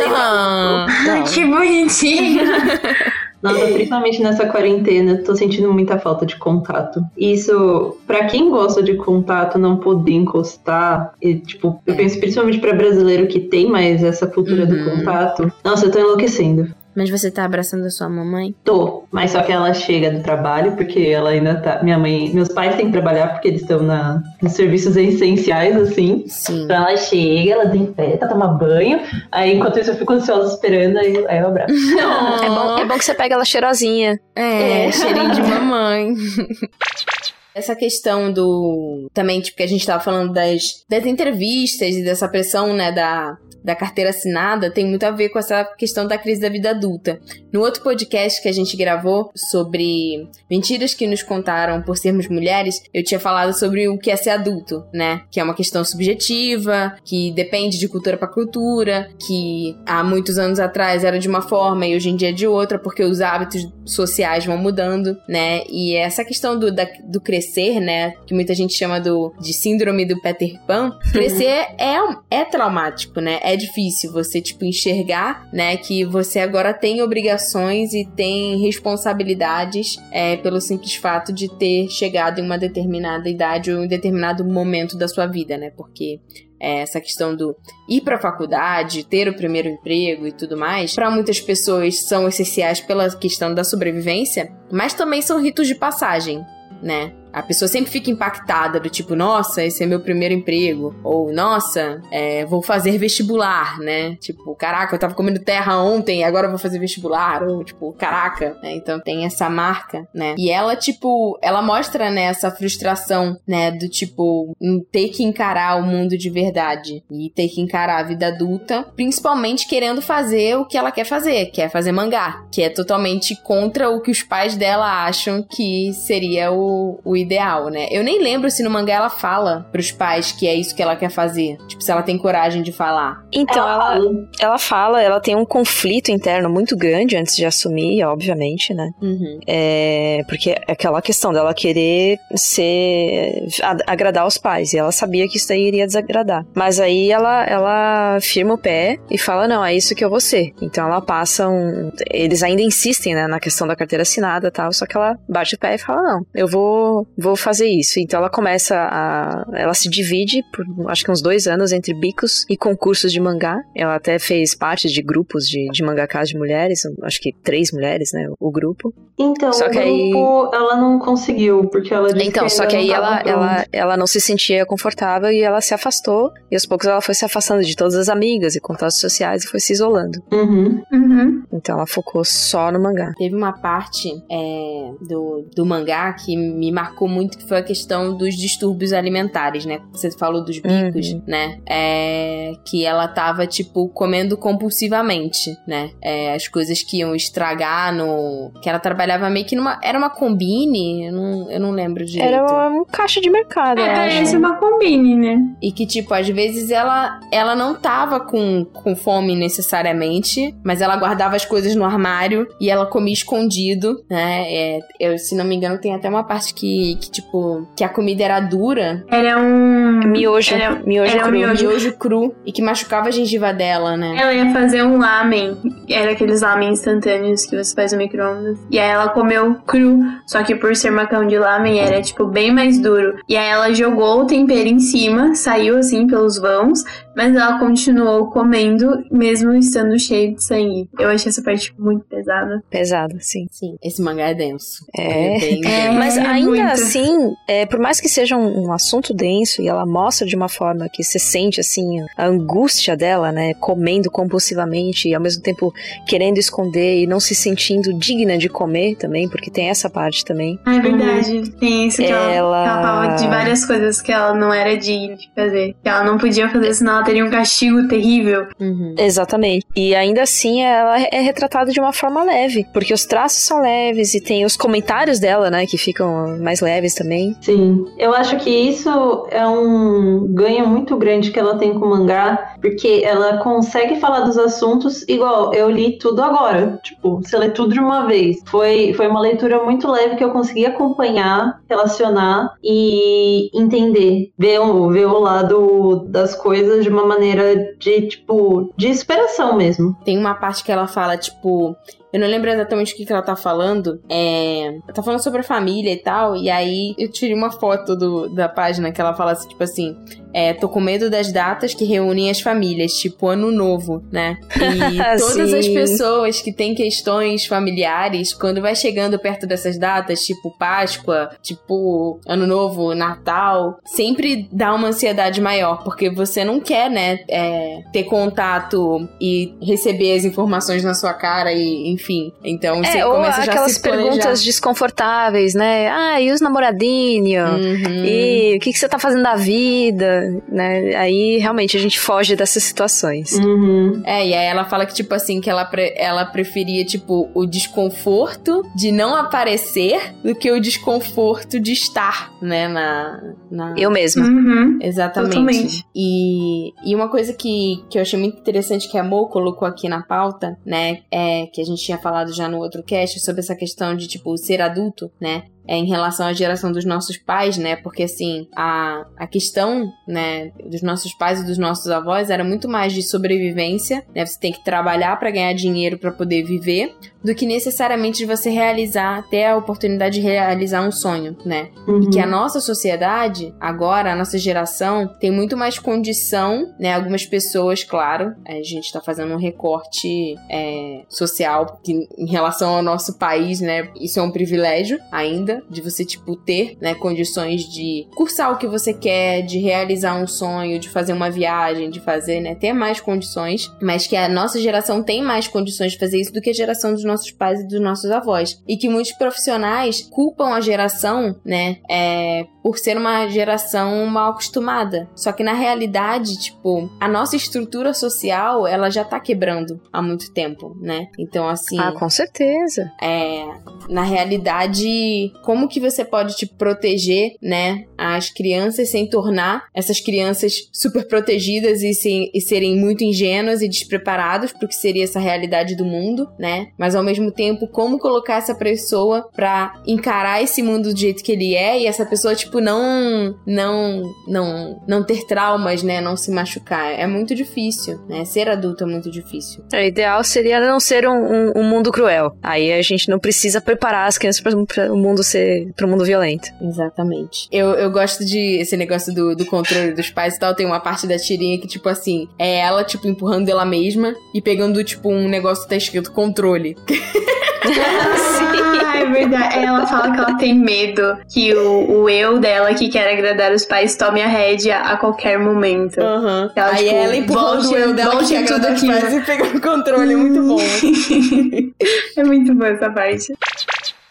ah, que bonitinha. [laughs] Nossa, principalmente nessa quarentena, tô sentindo muita falta de contato. Isso, para quem gosta de contato, não poder encostar, e, tipo, eu penso principalmente para brasileiro que tem mais essa cultura uhum. do contato. Nossa, eu tô enlouquecendo. Mas você tá abraçando a sua mamãe? Tô, mas só que ela chega do trabalho, porque ela ainda tá. Minha mãe. Meus pais têm que trabalhar porque eles estão na, nos serviços essenciais, assim. Sim. Então ela chega, ela desinfeta, toma banho. Aí enquanto isso eu fico ansiosa esperando, aí, aí eu abraço. Oh. [laughs] É, bom, é bom que você pega ela cheirosinha. É, é. cheirinho de mamãe. [laughs] Essa questão do. Também, tipo, que a gente tava falando das, das entrevistas e dessa pressão, né, da, da carteira assinada tem muito a ver com essa questão da crise da vida adulta. No outro podcast que a gente gravou sobre mentiras que nos contaram por sermos mulheres, eu tinha falado sobre o que é ser adulto, né? Que é uma questão subjetiva, que depende de cultura para cultura, que há muitos anos atrás era de uma forma e hoje em dia é de outra, porque os hábitos sociais vão mudando, né? E essa questão do, da, do crescer, né? Que muita gente chama do, de síndrome do Peter Pan, [laughs] crescer é, é traumático, né? É difícil você, tipo, enxergar, né, que você agora tem obrigações e tem responsabilidades é, pelo simples fato de ter chegado em uma determinada idade ou em um determinado momento da sua vida, né? Porque é, essa questão do ir para a faculdade, ter o primeiro emprego e tudo mais, para muitas pessoas são essenciais pela questão da sobrevivência, mas também são ritos de passagem, né? A pessoa sempre fica impactada do tipo, nossa, esse é meu primeiro emprego. Ou, nossa, é, vou fazer vestibular, né? Tipo, caraca, eu tava comendo terra ontem agora eu vou fazer vestibular. Ou, tipo, caraca, né? Então tem essa marca, né? E ela, tipo, ela mostra, né, essa frustração, né? Do tipo, ter que encarar o mundo de verdade. E ter que encarar a vida adulta, principalmente querendo fazer o que ela quer fazer, que é fazer mangá. Que é totalmente contra o que os pais dela acham que seria o, o ideal, né? Eu nem lembro se no mangá ela fala pros pais que é isso que ela quer fazer. Tipo, se ela tem coragem de falar. Então, ela, ela, ela fala, ela tem um conflito interno muito grande antes de assumir, obviamente, né? Uhum. É, porque é aquela questão dela querer ser. agradar os pais. E ela sabia que isso daí iria desagradar. Mas aí ela, ela firma o pé e fala: não, é isso que eu vou ser. Então ela passa um. Eles ainda insistem, né, na questão da carteira assinada e tal, só que ela bate o pé e fala: não, eu vou vou fazer isso. Então ela começa a. Ela se divide por acho que uns dois anos entre bicos e concursos de mangá. Ela até fez parte de grupos de, de mangakas de mulheres, acho que três mulheres, né? O grupo. Então, só o que grupo aí... ela não conseguiu, porque ela disse Então, que só que aí ela, ela, ela não se sentia confortável e ela se afastou. E aos poucos ela foi se afastando de todas as amigas e contatos sociais e foi se isolando. Uhum. Uhum. Então ela focou só no mangá. Teve uma parte é, do, do mangá que me marcou muito, que foi a questão dos distúrbios alimentares, né? Você falou dos bicos, uhum. né? É, que ela tava, tipo, comendo compulsivamente, né? É, as coisas que iam estragar no... Que ela trabalhava meio que numa... Era uma combine? Eu não, eu não lembro direito. Era um caixa de mercado, É, parece uma combine, né? E que, tipo, às vezes ela, ela não tava com, com fome necessariamente, mas ela guardava as coisas no armário e ela comia escondido, né? É, eu, se não me engano, tem até uma parte que, que, tipo, que a comida era dura. Era um... Miojo. Era, miojo era cru. Um miojo. miojo cru. E que machucava a gengiva dela, né? Ela ia fazer um lamen. Era aqueles lamen instantâneos que você faz no micro-ondas. E aí ela comeu cru. Só que por ser macarrão de lamen, era, tipo, bem mais duro. E aí ela jogou o tempero em cima, saiu assim pelos vãos, mas ela continuou comendo, mesmo estando cheio de sangue. Eu achei essa parte muito pesada. Pesada, sim. Sim, esse mangá é denso. É, é, bem É, denso. Mas ainda muito. Assim, é, por mais que seja um, um assunto denso e ela mostra de uma forma que você sente assim a angústia dela, né, comendo compulsivamente e ao mesmo tempo querendo esconder e não se sentindo digna de comer também, porque tem essa parte também. Ah, é verdade. Tem isso que ela, Ela- ela falava de várias coisas que ela não era digna de fazer. Que ela não podia fazer, senão ela teria um castigo terrível. Uhum. Exatamente. E ainda assim ela é retratada de uma forma leve, porque os traços são leves e tem os comentários dela, né, que ficam mais leves também. Sim. Eu acho que isso é um ganho muito grande que ela tem com o mangá, porque ela consegue falar dos assuntos igual eu li tudo agora. Tipo, você lê tudo de uma vez. Foi, foi uma leitura muito leve que eu consegui acompanhar, relacionar e entender. Ver o, ver o lado das coisas de uma maneira de, tipo, de inspiração mesmo. Tem uma parte que ela fala, tipo. Eu não lembro exatamente o que, que ela tá falando. É. Ela tá falando sobre a família e tal. E aí eu tirei uma foto do, da página que ela fala assim, tipo assim. É, tô com medo das datas que reúnem as famílias, tipo ano novo, né? [laughs] E todas as pessoas que têm questões familiares, quando vai chegando perto dessas datas, tipo Páscoa, tipo Ano Novo, Natal, sempre dá uma ansiedade maior, porque você não quer, né, é, ter contato e receber as informações na sua cara e, enfim. Então você É, ou começa já a aquelas perguntas desconfortáveis, né? Ah, e os namoradinhos? Uhum. E o que, que você tá fazendo da vida? Né? Aí realmente a gente foge dessas situações. Uhum. É, e aí ela fala que, tipo assim, que ela, pre- ela preferia, tipo, o desconforto de não aparecer do que o desconforto de estar, né, na... na... Eu mesma. Uhum. Exatamente. Totalmente. E, e uma coisa que, que eu achei muito interessante que a Mo colocou aqui na pauta, né, é que a gente tinha falado já no outro cast sobre essa questão de, tipo, ser adulto, né, é em relação à geração dos nossos pais, né? Porque assim, a, a questão, né, dos nossos pais e dos nossos avós era muito mais de sobrevivência, né? Você tem que trabalhar para ganhar dinheiro para poder viver, do que necessariamente de você realizar, ter a oportunidade de realizar um sonho, né? Uhum. E que a nossa sociedade, agora, a nossa geração, tem muito mais condição, né? Algumas pessoas, claro, a gente tá fazendo um recorte é, social que, em relação ao nosso país, né? Isso é um privilégio ainda, de você, tipo, ter, né, condições de cursar o que você quer, de realizar um sonho, de fazer uma viagem, de fazer, né? Ter mais condições, mas que a nossa geração tem mais condições de fazer isso do que a geração dos nossos pais e dos nossos avós. E que muitos profissionais culpam a geração, né, é, por ser uma geração mal acostumada. Só que na realidade, tipo, a nossa estrutura social, ela já tá quebrando há muito tempo, né? Então, assim, Ah, com certeza. é, na realidade, como que você pode te proteger, né, as crianças sem tornar essas crianças super protegidas e, sem, e serem muito ingênuas e despreparadas pro que seria essa realidade do mundo, né? Mas ao mesmo tempo, como colocar essa pessoa pra encarar esse mundo do jeito que ele é e essa pessoa, tipo, não não não não ter traumas, né, não se machucar. É muito difícil, né? Ser adulto é muito difícil. O ideal seria não ser um, um- um mundo cruel. Aí a gente não precisa preparar as crianças para um mundo você pro mundo violento. Exatamente. Eu, eu gosto de esse negócio do, do controle dos pais e tal. Tem uma parte da tirinha que, tipo assim, é ela, tipo, empurrando ela mesma e pegando, tipo, um negócio que tá escrito controle. [laughs] [laughs] ah, é verdade. Ela fala que ela tem medo que o, o eu dela, que quer agradar os pais, tome a rédea a qualquer momento. Uhum. Ela, Aí tipo, ela empurrando o eu dela que quer tudo agradar os aqui. pais e pegando o controle. É muito bom. [laughs] é muito boa essa parte.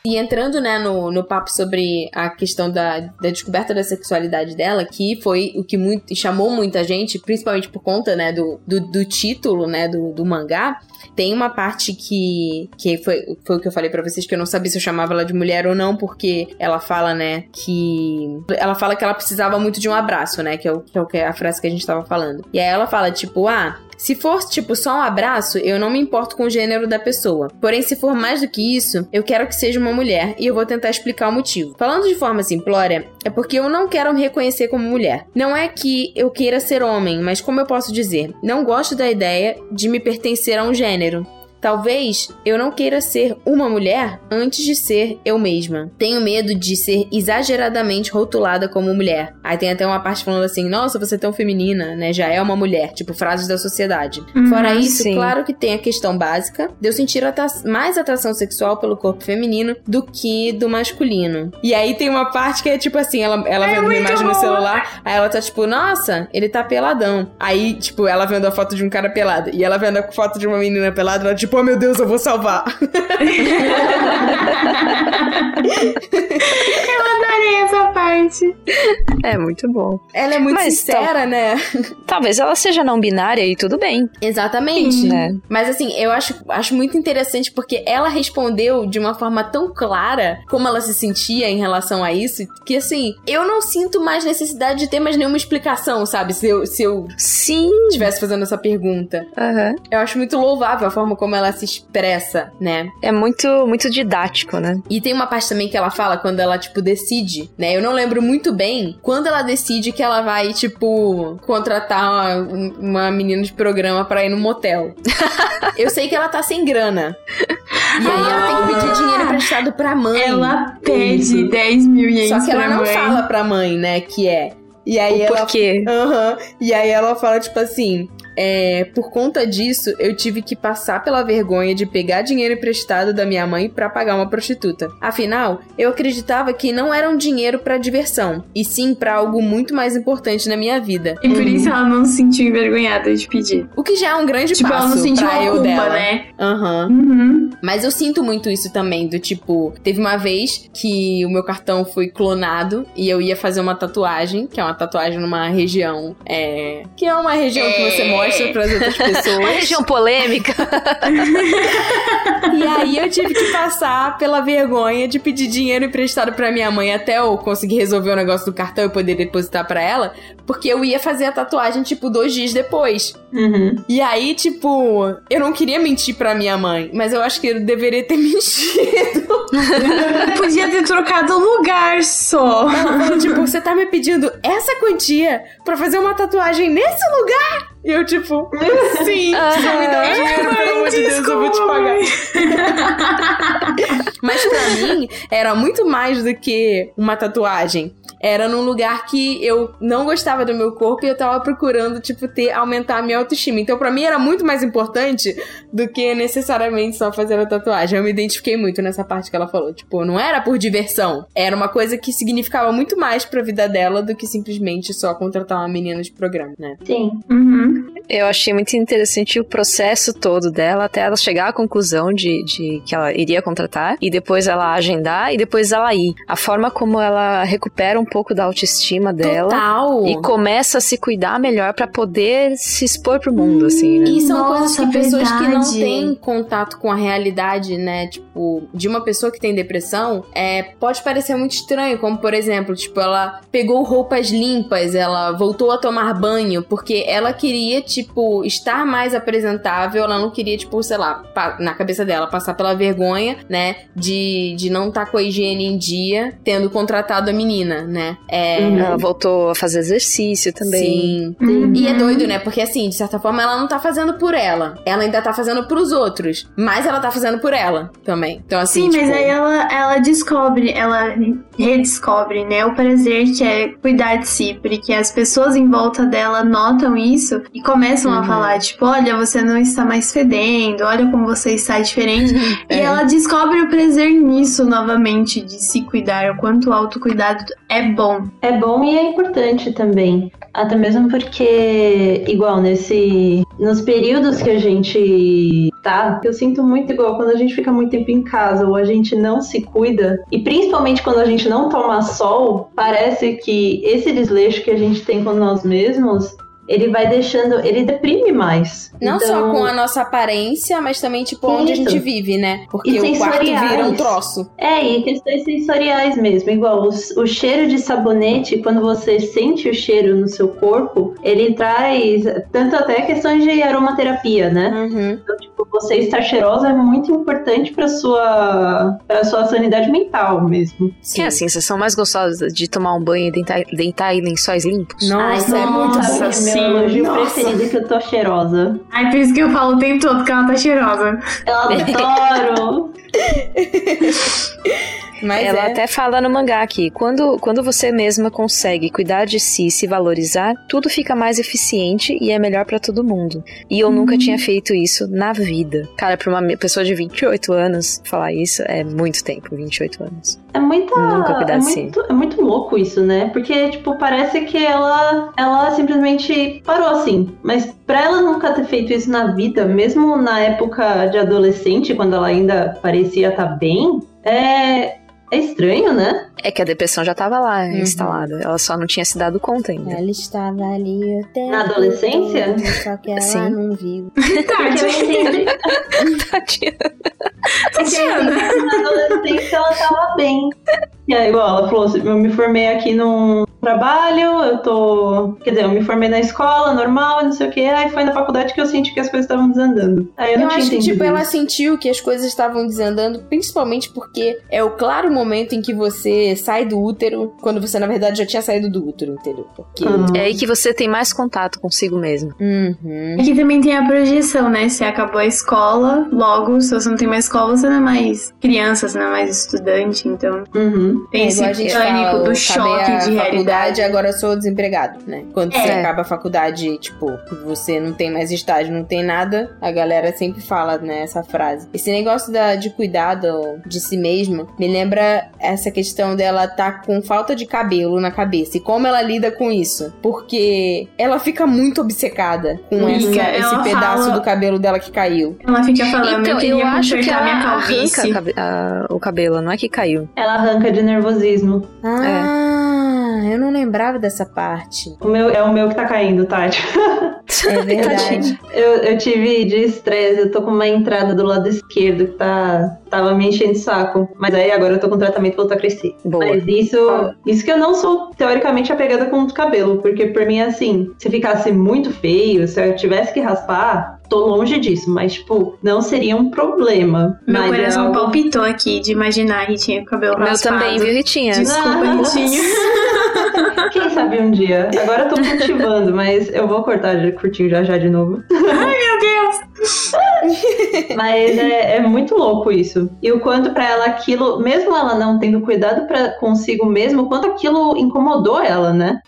E entrando, né, no, no papo sobre a questão da, da descoberta da sexualidade dela, que foi o que muito, chamou muita gente, principalmente por conta, né, do, do, do título, né, do, do mangá, tem uma parte que, que foi, foi o que eu falei pra vocês, que eu não sabia se eu chamava ela de mulher ou não, porque ela fala, né, que... Ela fala que ela precisava muito de um abraço, né, que é, o, que é é a frase que a gente tava falando. E aí ela fala, tipo, ah... Se for, tipo, só um abraço, eu não me importo com o gênero da pessoa. Porém, se for mais do que isso, eu quero que seja uma mulher e eu vou tentar explicar o motivo. Falando de forma simplória, é porque eu não quero me reconhecer como mulher. Não é que eu queira ser homem, mas como eu posso dizer, não gosto da ideia de me pertencer a um gênero. Talvez eu não queira ser uma mulher antes de ser eu mesma. Tenho medo de ser exageradamente rotulada como mulher. Aí tem até uma parte falando assim: nossa, você é tão feminina, né? Já é uma mulher. Tipo, frases da sociedade. Uhum, Fora isso, sim. claro que tem a questão básica de eu sentir atra- mais atração sexual pelo corpo feminino do que do masculino. E aí tem uma parte que é tipo assim: ela, ela vendo uma imagem no celular, aí ela tá tipo, nossa, ele tá peladão. Aí, tipo, ela vendo a foto de um cara pelado e ela vendo a foto de uma menina pelada, ela tipo, oh meu Deus, eu vou salvar. Eu adorei essa parte. É muito bom. Ela é muito Mas sincera, né? Talvez ela seja não binária e tudo bem, Exatamente. né? Mas assim, eu acho, acho muito interessante porque ela respondeu de uma forma tão clara como ela se sentia em relação a isso, que assim, eu não sinto mais necessidade de ter mais nenhuma explicação, sabe? Se eu, se eu Sim. estivesse fazendo essa pergunta. Aham. Eu acho muito louvável a forma como ela se expressa, né? É muito, muito didático, né? E tem uma parte também que ela fala quando ela, tipo, decide, né? Eu não lembro muito bem quando ela decide que ela vai, tipo, contratar uma, uma menina de programa pra ir no motel. [laughs] Eu sei que ela tá sem grana. E aí ela tem que pedir dinheiro emprestado pra mãe. Ela pede Isso. 10 mil ienes Só que ela não mãe. fala pra mãe, né, que é. E aí o ela porquê. Aham. E aí ela fala, tipo assim. É, por conta disso, eu tive que passar pela vergonha de pegar dinheiro emprestado da minha mãe pra pagar uma prostituta. Afinal, eu acreditava que não era um dinheiro pra diversão, e sim pra algo muito mais importante na minha vida. E por isso ela não se sentiu envergonhada de pedir. O que já é um grande tipo, passo ela não sentiu pra a eu culpa, dela. né? Aham. Uhum. Mas eu sinto muito isso também, do tipo, teve uma vez que o meu cartão foi clonado e eu ia fazer uma tatuagem, que é uma tatuagem numa região, é, que é uma região que você É. mostra para as outras Uma pessoas. região polêmica. e aí eu tive que passar pela vergonha de pedir dinheiro emprestado pra minha mãe até eu conseguir resolver o negócio do cartão e poder depositar pra ela, porque eu ia fazer a tatuagem tipo dois dias depois. Uhum. E aí, tipo, eu não queria mentir pra minha mãe, mas eu acho que eu deveria ter [laughs] mentido. Podia ter trocado o lugar só. Ela falou, tipo, você tá me pedindo essa quantia pra fazer uma tatuagem nesse lugar? E eu, tipo, [laughs] sim, você me dá o dinheiro, pelo amor de Deus, eu vou te pagar. [laughs] Mas pra mim, era muito mais do que uma tatuagem. Era num lugar que eu não gostava do meu corpo e eu tava procurando, tipo, ter, aumentar a minha autoestima. Então, pra mim, era muito mais importante do que necessariamente só fazer a tatuagem. Eu me identifiquei muito nessa parte que ela falou. Tipo, não era por diversão. Era uma coisa que significava muito mais pra vida dela do que simplesmente só contratar uma menina de programa, né? Sim. Uhum. Eu achei muito interessante o processo todo dela, até ela chegar à conclusão de, de que ela iria contratar, e depois ela agendar, e depois ela ir. A forma como ela recupera um pouco da autoestima dela. Total! E começa a se cuidar melhor pra poder se expor pro mundo, assim, né? E são Nossa, coisas que pessoas que não verdade. têm contato com a realidade, né? Tipo, de uma pessoa que tem depressão, é, pode parecer muito estranho. Como, por exemplo, tipo, ela pegou roupas limpas, ela voltou a tomar banho, porque ela queria queria, tipo, estar mais apresentável, ela não queria, tipo, sei lá, na cabeça dela, passar pela vergonha, né, de, de não estar tá com a higiene em dia, tendo contratado a menina, né. É... Uhum. Ela voltou a fazer exercício também. Sim. Uhum. E é doido, né, porque assim, de certa forma, ela não tá fazendo por ela, ela ainda tá fazendo pros outros, mas ela tá fazendo por ela também. Então, assim, Sim, tipo... mas aí ela, ela descobre, ela redescobre, né, o prazer que é cuidar de si, porque as pessoas em volta dela notam isso e começam uhum. a falar, tipo, olha, você não está mais fedendo, olha como você está diferente. [laughs] é. E ela descobre o prazer nisso novamente, de se cuidar, o quanto o autocuidado é bom. É bom e é importante também. Até mesmo porque, igual nesse. Nos períodos que a gente tá, eu sinto muito igual quando a gente fica muito tempo em casa ou a gente não se cuida, e principalmente quando a gente não toma sol, parece que esse desleixo que a gente tem com nós mesmos ele vai deixando, ele deprime mais. Não então... só com a nossa aparência, mas também, tipo, onde Isso. a gente vive, né? Porque o quarto vira um troço. É, e questões sensoriais mesmo. Igual o, o, cheiro de sabonete, quando você sente o cheiro no seu corpo, ele traz tanto até questões de aromaterapia, né? Uhum. Então, tipo, você estar cheirosa é muito importante pra sua, pra sua sanidade mental mesmo. Sim. É a sensação mais gostosa de tomar um banho e deitar, deitar em lençóis limpos. Nossa, Ai, é muito bom meu elogio Nossa. preferido é que eu tô cheirosa. Ai, por isso que eu falo o tempo todo que ela tá cheirosa. Eu adoro! [laughs] Mas Ela é. até fala no mangá aqui: quando, quando você mesma consegue cuidar de si e se valorizar, tudo fica mais eficiente e é melhor para todo mundo. E eu nunca tinha feito isso na vida. Cara, pra uma pessoa de 28 anos falar isso é muito tempo 28 anos. É muita. Nunca cuidar é, assim. muito, é muito louco isso, né? Porque, tipo, parece que ela, ela simplesmente parou assim. Mas pra ela nunca ter feito isso na vida, mesmo na época de adolescente, quando ela ainda parecia estar tá bem, é, é estranho, né? É que a depressão já estava lá uhum. instalada. Ela só não tinha se dado conta ainda. Ela estava ali até. Na adolescência? Só que ela Sim. não viu. [laughs] Tadinha. [laughs] Tadinha. Tadinha. Na adolescência ela estava bem. E aí, igual ela falou, assim, eu me formei aqui num trabalho, eu tô. Quer dizer, eu me formei na escola, normal, não sei o que. Aí foi na faculdade que eu senti que as coisas estavam desandando. Aí eu, eu não tinha acho que, tipo, ela sentiu que as coisas estavam desandando, principalmente porque é o claro momento em que você sai do útero, quando você, na verdade, já tinha saído do útero, entendeu? Porque. Uhum. É aí que você tem mais contato consigo mesmo. Uhum. Aqui também tem a projeção, né? Você acabou a escola, logo, se você não tem mais escola, você não é mais criança, você não é mais estudante, então. Uhum. Tem é, esse pânico do choque de realidade. Agora eu sou desempregado, né? Quando é. você acaba a faculdade, tipo, você não tem mais estágio, não tem nada, a galera sempre fala, né, essa frase. Esse negócio da, de cuidado de si mesma me lembra essa questão dela tá com falta de cabelo na cabeça e como ela lida com isso. Porque ela fica muito obcecada com essa, esse pedaço fala... do cabelo dela que caiu. Ela fica falando, então, eu, eu acho que ela arranca a, o cabelo, não é que caiu. Ela arranca de nervosismo. Ah, é. eu não lembrava dessa parte. O meu, é o meu que tá caindo, Tati. [laughs] É verdade. [laughs] eu, eu tive de estresse, eu tô com uma entrada do lado esquerdo que tá, tava me enchendo de saco. Mas aí agora eu tô com tratamento voltar a crescer. Boa. Mas isso, isso que eu não sou teoricamente apegada com o cabelo, porque por mim é assim, se ficasse muito feio, se eu tivesse que raspar, tô longe disso, mas, tipo, não seria um problema. Meu mas coração algo... palpitou aqui de imaginar a Ritinha com o cabelo Meu raspado. também, viu, Ritinha? Desculpa, Ritinha. [laughs] Quem sabe um dia. Agora eu tô cultivando, mas eu vou cortar de curtinho já já de novo. Ai, meu Deus! [laughs] mas é, é, muito louco isso. E o quanto para ela aquilo, mesmo ela não tendo cuidado para consigo mesmo, o quanto aquilo incomodou ela, né?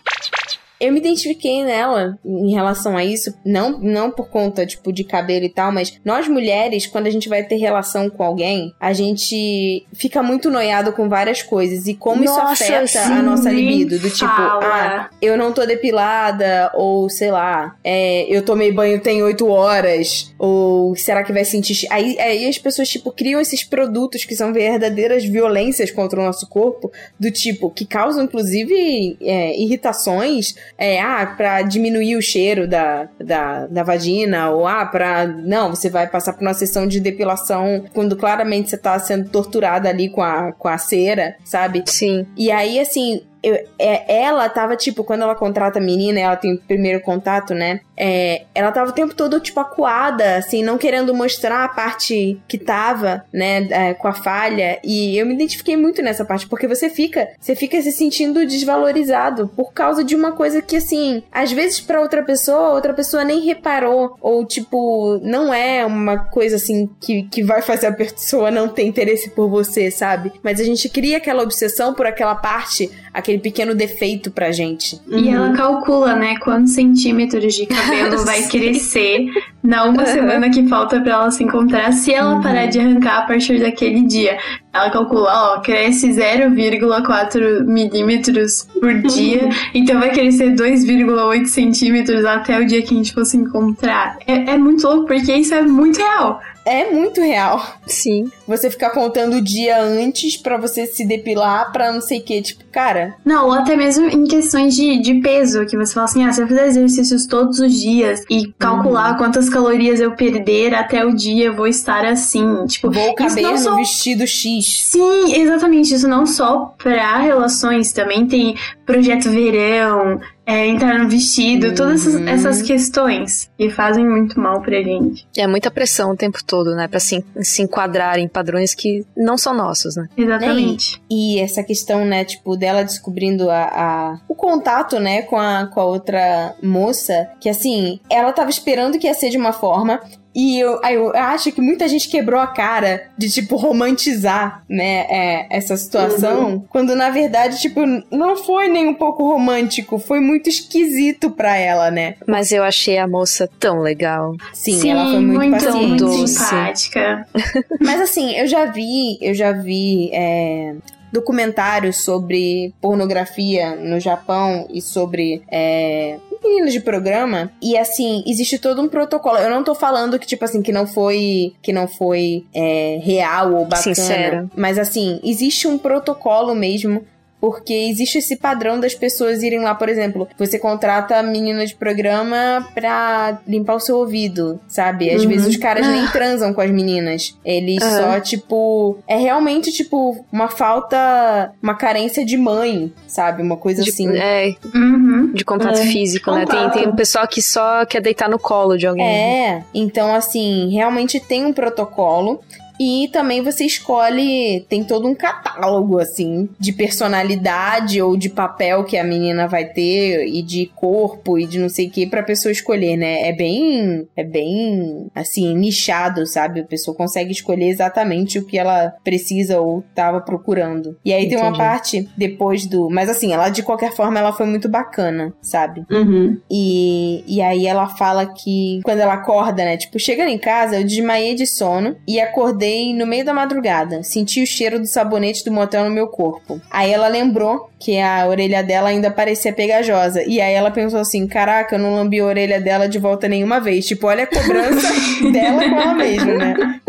Eu me identifiquei nela em relação a isso, não, não por conta, tipo, de cabelo e tal, mas nós mulheres, quando a gente vai ter relação com alguém, a gente fica muito noiado com várias coisas. E como nossa, isso afeta sim, a nossa libido. Do tipo, ah, eu não tô depilada, ou sei lá, é, eu tomei banho tem oito horas, ou será que vai sentir. Aí, aí as pessoas, tipo, criam esses produtos que são verdadeiras violências contra o nosso corpo, do tipo, que causam, inclusive, é, irritações é, ah, pra diminuir o cheiro da, da, da vagina, ou ah, pra. Não, você vai passar por uma sessão de depilação quando claramente você tá sendo torturada ali com a, com a cera, sabe? Sim. E aí, assim, eu, é, ela tava, tipo, quando ela contrata a menina, ela tem o primeiro contato, né? É, ela tava o tempo todo, tipo, acuada, assim, não querendo mostrar a parte que tava, né, é, com a falha. E eu me identifiquei muito nessa parte, porque você fica, você fica se sentindo desvalorizado por causa de uma coisa que, assim, às vezes para outra pessoa, outra pessoa nem reparou, ou, tipo, não é uma coisa, assim, que, que vai fazer a pessoa não ter interesse por você, sabe? Mas a gente cria aquela obsessão por aquela parte, aquele pequeno defeito pra gente. E uhum. ela calcula, né, quantos centímetros de cabelo vai crescer na uma uhum. semana que falta para ela se encontrar, se ela uhum. parar de arrancar a partir daquele dia. Ela calcula, ó, cresce 0,4 milímetros por dia, então vai crescer 2,8 centímetros até o dia que a gente fosse encontrar. É, é muito louco, porque isso é muito real é muito real. Sim. Você ficar contando o dia antes para você se depilar pra não sei o que, tipo, cara. Não, ou até mesmo em questões de, de peso, que você fala assim, ah, se eu fizer exercícios todos os dias e calcular uhum. quantas calorias eu perder até o dia, eu vou estar assim. Tipo, vou caber no só... vestido X. Sim, exatamente. Isso não só pra relações, também tem projeto verão, é, entrar no vestido, uhum. todas essas, essas, questões que fazem muito mal pra gente. É muita pressão o tempo todo, né? Pra se, se enquadrar em padrões que não são nossos, né? Exatamente. E, e essa questão, né, tipo, dela descobrindo a, a, o contato, né, com a, com a outra moça, que assim, ela tava esperando que ia ser de uma forma, e eu, eu acho que muita gente quebrou a cara de, tipo, romantizar, né, é, essa situação, uhum. quando na verdade, tipo, não foi nem um pouco romântico, foi muito esquisito pra ela, né? Mas eu achei a moça tão legal. Sim, Sim ela foi muito, muito paciente. Muito simpática. [laughs] Mas assim, eu já vi, eu já vi é, documentários sobre pornografia no Japão e sobre é, meninas de programa e assim existe todo um protocolo. Eu não tô falando que tipo assim que não foi que não foi é, real ou bacana, Sincero. mas assim existe um protocolo mesmo porque existe esse padrão das pessoas irem lá, por exemplo, você contrata a menina de programa pra limpar o seu ouvido, sabe? Às uhum. vezes os caras nem ah. transam com as meninas. Eles uhum. só, tipo. É realmente, tipo, uma falta. Uma carência de mãe, sabe? Uma coisa de, assim. É. Uhum. De contato é. físico, né? Tem, tem um pessoal que só quer deitar no colo de alguém. É. Então, assim, realmente tem um protocolo. E também você escolhe, tem todo um catálogo, assim, de personalidade ou de papel que a menina vai ter, e de corpo, e de não sei o que, pra pessoa escolher, né? É bem, é bem, assim, nichado, sabe? A pessoa consegue escolher exatamente o que ela precisa ou tava procurando. E aí Entendi. tem uma parte depois do. Mas assim, ela de qualquer forma, ela foi muito bacana, sabe? Uhum. E, e aí ela fala que quando ela acorda, né? Tipo, chegando em casa, eu desmaiei de sono e acordei acordei no meio da madrugada. Senti o cheiro do sabonete do motel no meu corpo. Aí ela lembrou que a orelha dela ainda parecia pegajosa. E aí ela pensou assim: caraca, eu não lambi a orelha dela de volta nenhuma vez. Tipo, olha a cobrança [laughs] dela com ela mesma, né?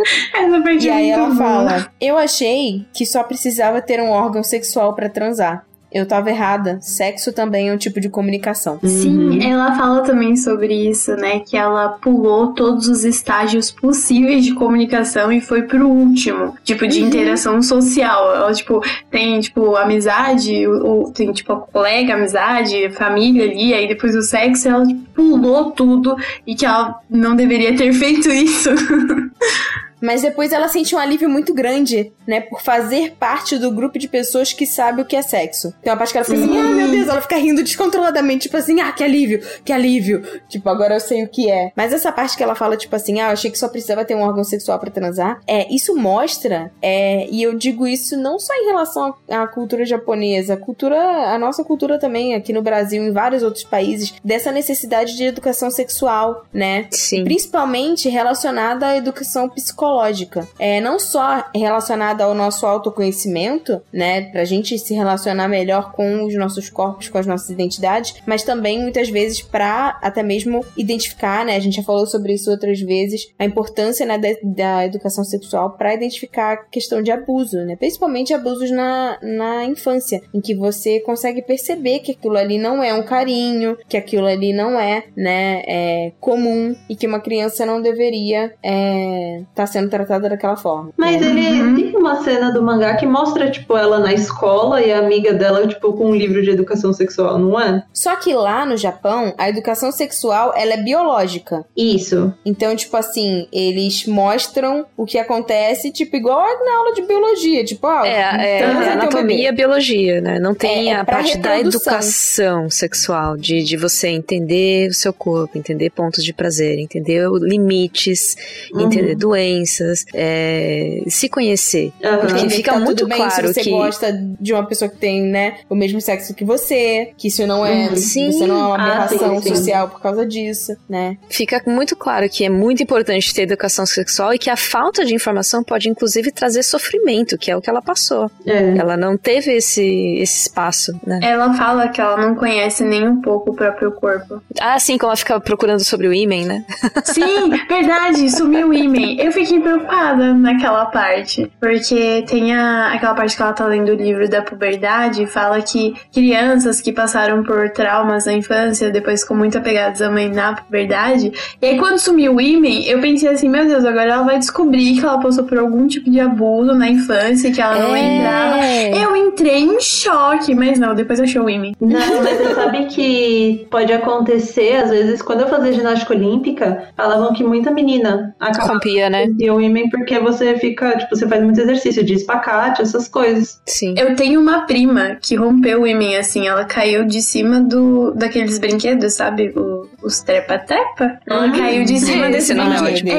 e aí ela fala: Eu achei que só precisava ter um órgão sexual para transar eu tava errada. Sexo também é um tipo de comunicação. Sim, uhum. ela fala também sobre isso, né? Que ela pulou todos os estágios possíveis de comunicação e foi pro último, tipo, de uhum. interação social. Ela, tipo, tem, tipo, amizade, ou, tem, tipo, colega, amizade, família ali, aí depois o sexo, ela tipo, pulou tudo e que ela não deveria ter [laughs] feito isso. [laughs] Mas depois ela sente um alívio muito grande, né? Por fazer parte do grupo de pessoas que sabe o que é sexo. Tem uma parte que ela fica assim, ah, meu Deus, ela fica rindo descontroladamente, tipo assim, ah, que alívio, que alívio. Tipo, agora eu sei o que é. Mas essa parte que ela fala, tipo assim, ah, eu achei que só precisava ter um órgão sexual para transar, é, isso mostra, é, e eu digo isso não só em relação à cultura japonesa, a cultura, a nossa cultura também aqui no Brasil, em vários outros países, dessa necessidade de educação sexual, né? Sim. Principalmente relacionada à educação psicológica psicológica. É não só relacionada ao nosso autoconhecimento, né, pra gente se relacionar melhor com os nossos corpos, com as nossas identidades, mas também muitas vezes para até mesmo identificar, né, a gente já falou sobre isso outras vezes, a importância né, da, da educação sexual para identificar a questão de abuso, né, principalmente abusos na, na infância, em que você consegue perceber que aquilo ali não é um carinho, que aquilo ali não é, né, é, comum e que uma criança não deveria estar é, tá sendo sendo tratada daquela forma. Mas ele Uhum. tem uma cena do mangá que mostra, tipo, ela na escola e a amiga dela, tipo, com um livro de educação sexual, não é? Só que lá no Japão, a educação sexual, ela é biológica. Isso. Então, tipo assim, eles mostram o que acontece, tipo, igual na aula de biologia. Tipo, ah, É, é, então um anatomia e biologia, né? Não tem É, é a parte da educação sexual, de, de você entender o seu corpo, entender pontos de prazer, entender limites, Uhum. entender doenças, é, se conhecer. Aham. Porque fica tá muito bem claro se você que- gosta de uma pessoa que tem, né, o mesmo sexo que você, que isso não é, Uhum. Sim. você não é uma Ah, aberração sim. social por causa disso, né? Fica muito claro que é muito importante ter educação sexual e que a falta de informação pode inclusive trazer sofrimento, que é o que ela passou. É. Ela não teve esse, esse espaço, né? Ela fala que ela não conhece nem um pouco o próprio corpo. Ah, sim, como ela fica procurando sobre o imen, né? Sim, verdade, sumiu o imen. Eu fiquei preocupada naquela parte, porque tem a, aquela parte que ela tá lendo o livro da puberdade, fala que crianças que passaram por traumas na infância, depois ficam muito apegadas à mãe na puberdade, e aí quando sumiu o imen, eu pensei assim, meu Deus, agora ela vai descobrir que ela passou por algum tipo de abuso na infância, e que ela não lembrava. É. Eu entrei em choque, mas não, depois eu achei o imen. Não, mas você sabe que pode acontecer, às vezes, quando eu fazia ginástica olímpica, falavam que muita menina acaba Rompia, né? Com o imen porque você fica, tipo, você faz muito exercício de espacate, essas coisas. Sim. Eu tenho uma prima que rompeu o imen, assim, ela caiu de cima do daqueles brinquedos, sabe? O- os trepa-trepa. Ela Hum, caiu de cima esse desse nome é.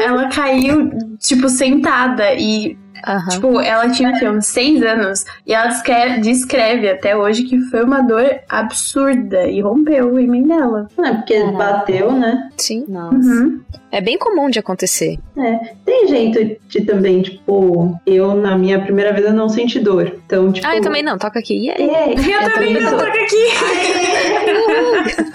É? Ela caiu, tipo, sentada e, Aham. tipo, ela tinha o quê? Uns seis anos. E ela descreve, descreve até hoje que foi uma dor absurda e rompeu o imen dela. Não é porque Caraca. bateu, né? Sim. Nossa. Uhum. É bem comum de acontecer. É. Tem jeito de também, tipo, eu na minha primeira vez eu não senti dor. Então, tipo. Ah, eu também não, toca aqui. Yeah. É, Eu também isso, não toco aqui.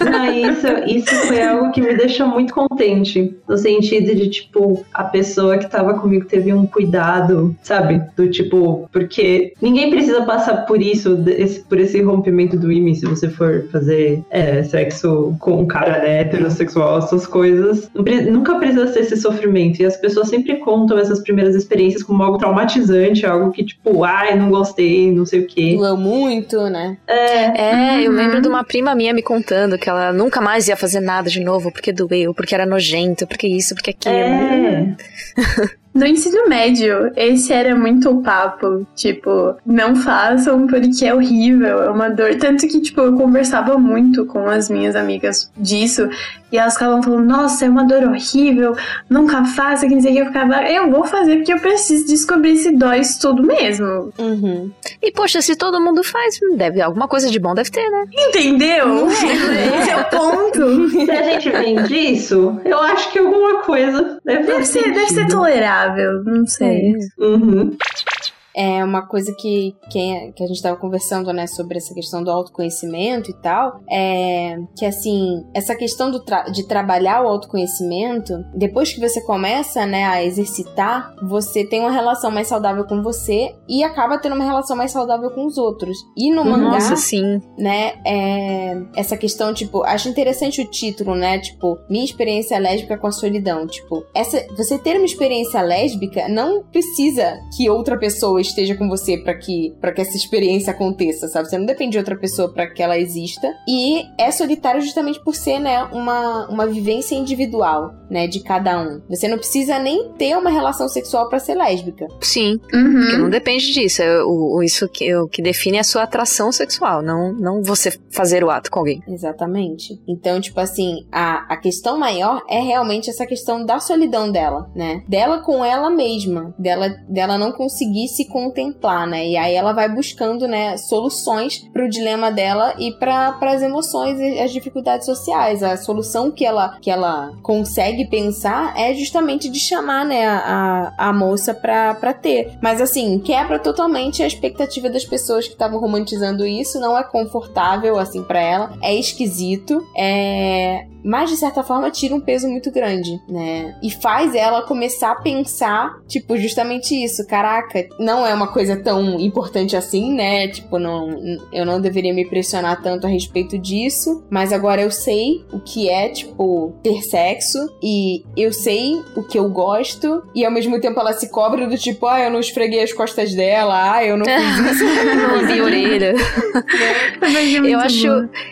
Não, isso, isso foi algo que me deixou muito contente. No sentido de, tipo, a pessoa que tava comigo teve um cuidado, sabe? Do tipo, porque ninguém precisa passar por isso, desse- por esse rompimento do ímã se você for fazer é, sexo com um cara né, heterossexual, essas coisas. Nunca precisa ter esse sofrimento. E as pessoas sempre contam essas primeiras experiências como algo traumatizante, algo que, tipo, ai, não gostei, não sei o quê. Doeu muito, né? É, É, eu Uhum. lembro de uma prima minha me contando que ela nunca mais ia fazer nada de novo porque doeu, porque era nojento, porque isso, porque aquilo. é. [laughs] No ensino médio, esse era muito o papo. Tipo, não façam porque é horrível, é uma dor. Tanto que, tipo, eu conversava muito com as minhas amigas disso. E elas ficavam falando, nossa, é uma dor horrível, nunca faça, que não sei o que. Eu ficava, eu vou fazer porque eu preciso descobrir se dói isso tudo mesmo. Uhum. E poxa, se todo mundo faz, deve alguma coisa de bom deve ter, né? Entendeu? [laughs] Esse é o ponto. Se a gente vem disso, eu acho que alguma coisa deve, Deve ser, deve ser sentido. Tolerável, não sei. Uhum. É uma coisa que, que, que a gente tava conversando, né, sobre essa questão do autoconhecimento e tal, é que, assim, essa questão do tra- de trabalhar o autoconhecimento, depois que você começa, né, a exercitar, você tem uma relação mais saudável com você e acaba tendo uma relação mais saudável com os outros. E no mangá, Nossa, sim. né, é, essa questão, tipo, acho interessante o título, né, tipo, minha experiência lésbica com a solidão, tipo, essa, você ter uma experiência lésbica não precisa que outra pessoa esteja com você pra que, pra que essa experiência aconteça, sabe? Você não depende de outra pessoa pra que ela exista. E é solitário justamente por ser, né, uma, uma vivência individual, né, de cada um. Você não precisa nem ter uma relação sexual pra ser lésbica. Sim. Porque Uhum. não depende disso. É o, o- isso que, o que define é a sua atração sexual, não, não você fazer o ato com alguém. Exatamente. Então, tipo assim, a, a questão maior é realmente essa questão da solidão dela, né? Dela com ela mesma, dela, dela não conseguir se contemplar, né? E aí ela vai buscando, né, soluções pro dilema dela e para as emoções e as dificuldades sociais. A solução que ela, que ela consegue pensar é justamente de chamar, né, a, a moça pra ter. Mas assim, quebra totalmente a expectativa das pessoas que estavam romantizando isso, não é confortável assim pra ela, é esquisito, é. Mas de certa forma, tira um peso muito grande, né? E faz ela começar a pensar, tipo, justamente isso. Caraca, não é uma coisa tão importante assim, né? Tipo, não, eu não deveria me pressionar tanto a respeito disso, mas agora eu sei o que é, tipo, ter sexo e eu sei o que eu gosto e ao mesmo tempo ela se cobra do tipo, ah, eu não esfreguei as costas dela, ah, eu não fiz isso. [laughs] não vi orelha. [laughs] eu acho,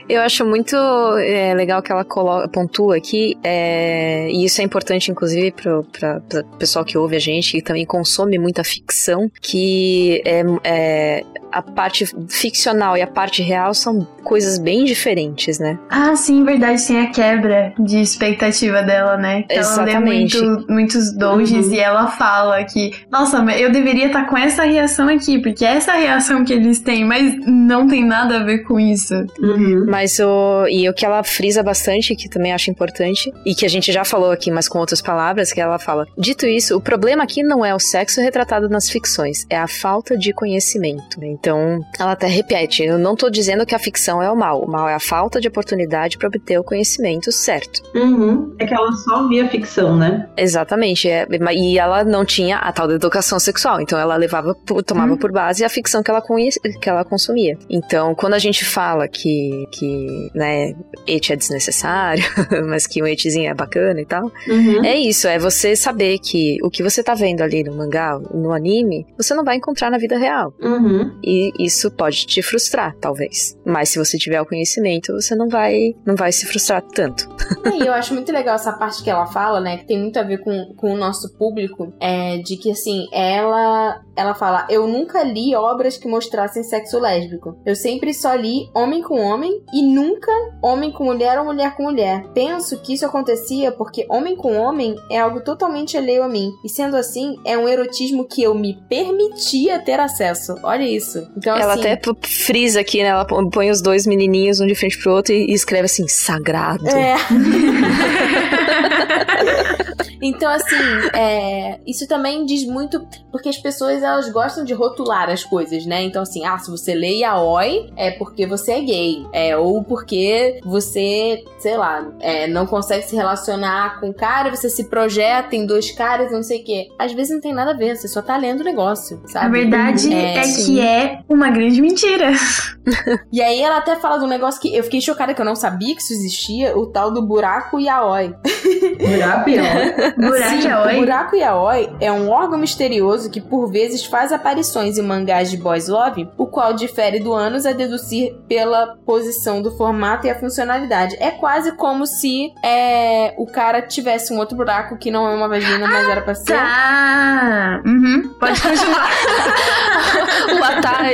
eu acho muito é, legal que ela coloca, pontua aqui, é, e isso é importante, inclusive, para o pessoal que ouve a gente e também consome muita ficção, que é, é, a parte ficcional e a parte real são coisas bem diferentes, né? Ah, sim, verdade, tem a quebra de expectativa dela, né? Exatamente. Ela lê muito, muitos dojis uhum. e ela fala que, nossa, eu deveria estar tá com essa reação aqui, porque é essa reação que eles têm, mas não tem nada a ver com isso. Uhum. Mas o. E o que ela frisa bastante, que também acho importante, e que a gente já falou aqui, mas com outras palavras, que ela fala: Dito isso, o problema aqui não é o sexo retratado nas ficções, é a falta de conhecimento. Então, ela até repete: eu não tô dizendo que a ficção é o mal, o mal é a falta de oportunidade para obter o conhecimento certo. Uhum. É que ela só via ficção, né? Exatamente. É, e ela não tinha a tal da educação sexual, então ela levava, tomava uhum. por base a ficção que ela, conhecia, que ela consumia. Então, quando a gente fala que, que né, et é desnecessário, [laughs] mas que um etzinho é bacana e tal, uhum. é isso, é você saber que o que você tá vendo ali no mangá, no anime, você não vai encontrar na vida real. Uhum. E isso pode te frustrar, talvez. Mas se você tiver o conhecimento, você não vai, não vai se frustrar tanto. [laughs] E eu acho muito legal essa parte que ela fala, né, que tem muito a ver com, com o nosso público, é, de que, assim, ela, ela fala, eu nunca li obras que mostrassem sexo lésbico. Eu sempre só li homem com homem e nunca homem com mulher ou mulher com mulher. Penso que isso acontecia porque homem com homem é algo totalmente alheio a mim. E sendo assim, é um erotismo que eu me permitia ter acesso. Olha isso. Então, ela assim, até frisa aqui, né? Ela põe os dois menininhos um de frente pro outro e escreve assim, sagrado. É. [laughs] Então, assim, é, isso também diz muito, porque as pessoas elas gostam de rotular as coisas, né? Então, assim, ah, se você lê yaoi, é porque você é gay. É, ou porque você, sei lá, é, não consegue se relacionar com o cara, você se projeta em dois caras, não sei o quê. Às vezes não tem nada a ver, você só tá lendo o negócio, sabe? A verdade é, é que é uma grande mentira. e aí ela até fala de um negócio que eu fiquei chocada que eu não sabia que isso existia, o tal do buraco yaoi. Buraco yaoi? [laughs] Buraco Sim, yaoi? O buraco yaoi é um órgão misterioso que por vezes faz aparições em mangás de boys love, o qual difere do ânus a deduzir pela posição do formato e a funcionalidade. É quase como se é, o cara tivesse um outro buraco que não é uma vagina, mas era pra ser. Tá. Uhum. Pode continuar. [laughs] o atar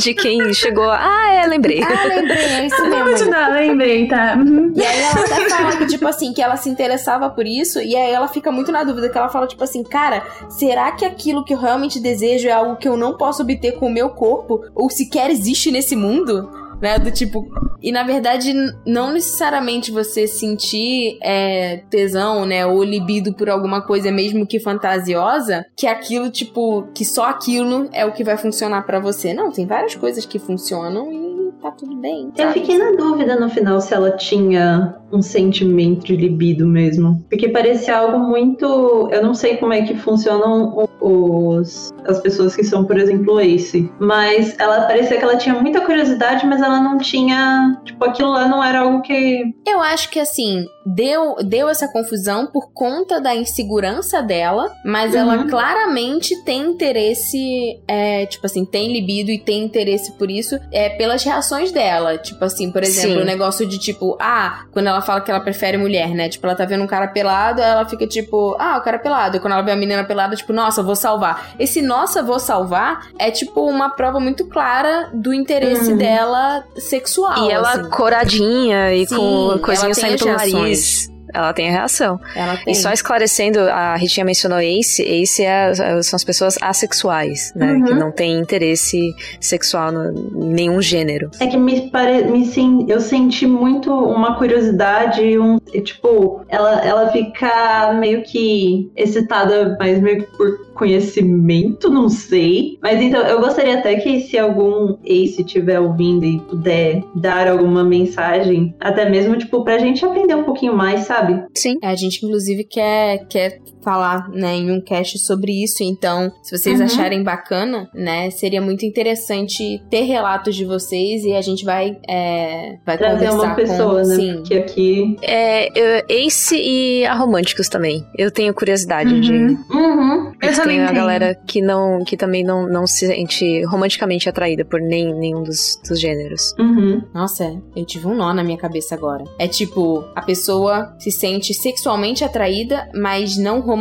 de quem chegou. Ah, é, lembrei. Ah, lembrei, é isso mesmo. Continuar, lembrei, tá. Uhum. E aí ela até fala que, tipo assim, que ela se interessava por isso, e aí ela fica muito na dúvida, que ela fala, tipo assim, cara, será que aquilo que eu realmente desejo é algo que eu não posso obter com o meu corpo? Ou sequer existe nesse mundo? Né? Do tipo. E na verdade, não necessariamente você sentir é, tesão, né? Ou libido por alguma coisa, mesmo que fantasiosa, que aquilo, tipo, que só aquilo é o que vai funcionar para você. Não, tem várias coisas que funcionam e tá tudo bem. Sabe? Eu fiquei na dúvida no final se ela tinha um sentimento de libido mesmo. Porque parecia algo muito. Eu não sei como é que funcionam os, as pessoas que são, por exemplo, Ace. Mas ela parecia que ela tinha muita curiosidade, mas ela não tinha. Tipo, aquilo lá não era algo que. Eu acho que assim, deu, deu essa confusão por conta da insegurança dela, mas uhum. ela claramente tem interesse, é, tipo assim, tem libido e tem interesse por isso, é pelas reações dela. Tipo assim, por exemplo, o negócio de tipo, ah, quando ela fala que ela prefere mulher, né? Tipo, ela tá vendo um cara pelado, ela fica tipo, ah, o cara é pelado. E quando ela vê a menina pelada, tipo, nossa, vou salvar. Esse nossa, vou salvar é tipo uma prova muito clara do interesse uhum. dela sexual. E ela assim. coradinha e Sim, com coisinhas saindo pelo nariz. Ela tem a reação. Ela tem. E só esclarecendo, a Ritinha mencionou Ace. Ace é, são as pessoas assexuais, né? Uhum. Que não tem interesse sexual em nenhum gênero. É que me, pare... me sim, eu senti muito uma curiosidade, um tipo, ela, ela fica meio que excitada, mas meio que por conhecimento, não sei. Mas então, eu gostaria até que se algum Ace estiver ouvindo e puder dar alguma mensagem, até mesmo, tipo, pra gente aprender um pouquinho mais, sabe? Sabe? Sim. A gente, inclusive, quer, quer falar, né, em um cast sobre isso. Então, se vocês Uhum. acharem bacana, né, seria muito interessante ter relatos de vocês e a gente vai, é, vai Trazer conversar uma pessoa, com... né? Sim. Porque aqui. É, eu- Ace e a Românticos também. Eu tenho curiosidade de. Uhum. Uhum. Eu que também a tenho. galera que não que também não, não se sente romanticamente atraída por nem, nenhum dos, dos gêneros. Uhum. Nossa, é, eu tive um nó na minha cabeça agora. É tipo, a pessoa se sente sexualmente atraída, mas não romanticamente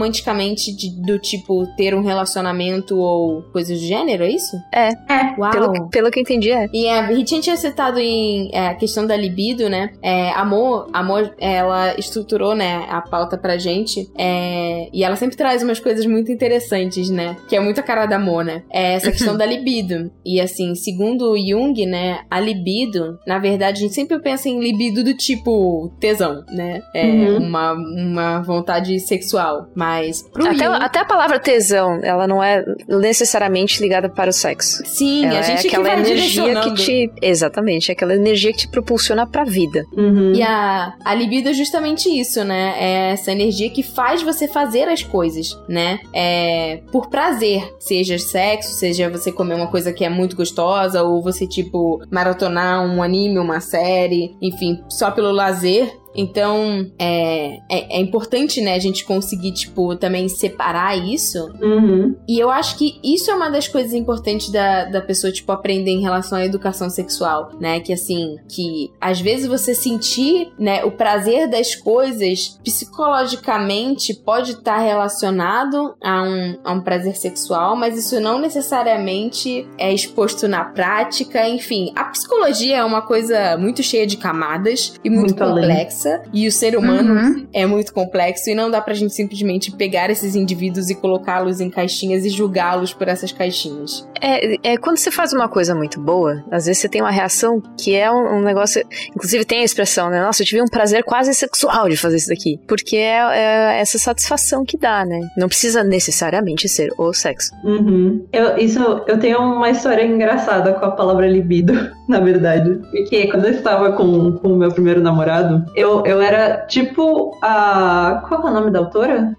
de- do tipo ter um relacionamento ou coisas do gênero, é isso? É. É. Uau! Pelo, pelo que eu entendi, é. E a Ritinha tinha citado em é, a questão da libido, né? É, amor, amor, ela estruturou, né, a pauta pra gente. é, e ela sempre traz umas coisas muito interessantes, né? Que é muito a cara da amor, né? É essa [laughs] questão da libido. E assim, segundo Jung, né, a libido, na verdade, a gente sempre pensa em libido do tipo tesão, né? É Uhum. uma, uma vontade sexual. Mas pro Até, Jung, até a palavra tesão, ela não é necessariamente ligada para o sexo. sim, ela a gente é que aquela vai energia que te. Exatamente, é aquela energia que te propulsiona pra vida. Uhum. E a, a libido é justamente isso, né? É essa energia que faz você fazer as coisas, né? É por prazer. Seja sexo, seja você comer uma coisa que é muito gostosa, ou você, tipo, maratonar um anime, uma série, enfim, só pelo lazer. Então, é, é, é importante, né, a gente conseguir, tipo, também separar isso Uhum. e eu acho que isso é uma das coisas importantes da, da pessoa, tipo, aprender em relação à educação sexual, né? Que assim, que às vezes você sentir, né, o prazer das coisas psicologicamente pode estar relacionado a um, a um prazer sexual, mas isso não necessariamente é exposto na prática. Enfim, a psicologia é uma coisa muito cheia de camadas e muito, Muito além. Complexa. E o ser humano Uhum. é muito complexo e não dá pra gente simplesmente pegar esses indivíduos e colocá-los em caixinhas e julgá-los por essas caixinhas. É, é quando você faz uma coisa muito boa, às vezes você tem uma reação que é um, um negócio. Inclusive tem a expressão, né? Nossa, eu tive um prazer quase sexual de fazer isso daqui. Porque é, é essa satisfação que dá, né? Não precisa necessariamente ser o sexo. Uhum. Eu, isso, eu tenho uma história engraçada com a palavra libido, [laughs] na verdade. Porque quando eu estava com, com o meu primeiro namorado, eu, eu era tipo a. Qual é o nome da autora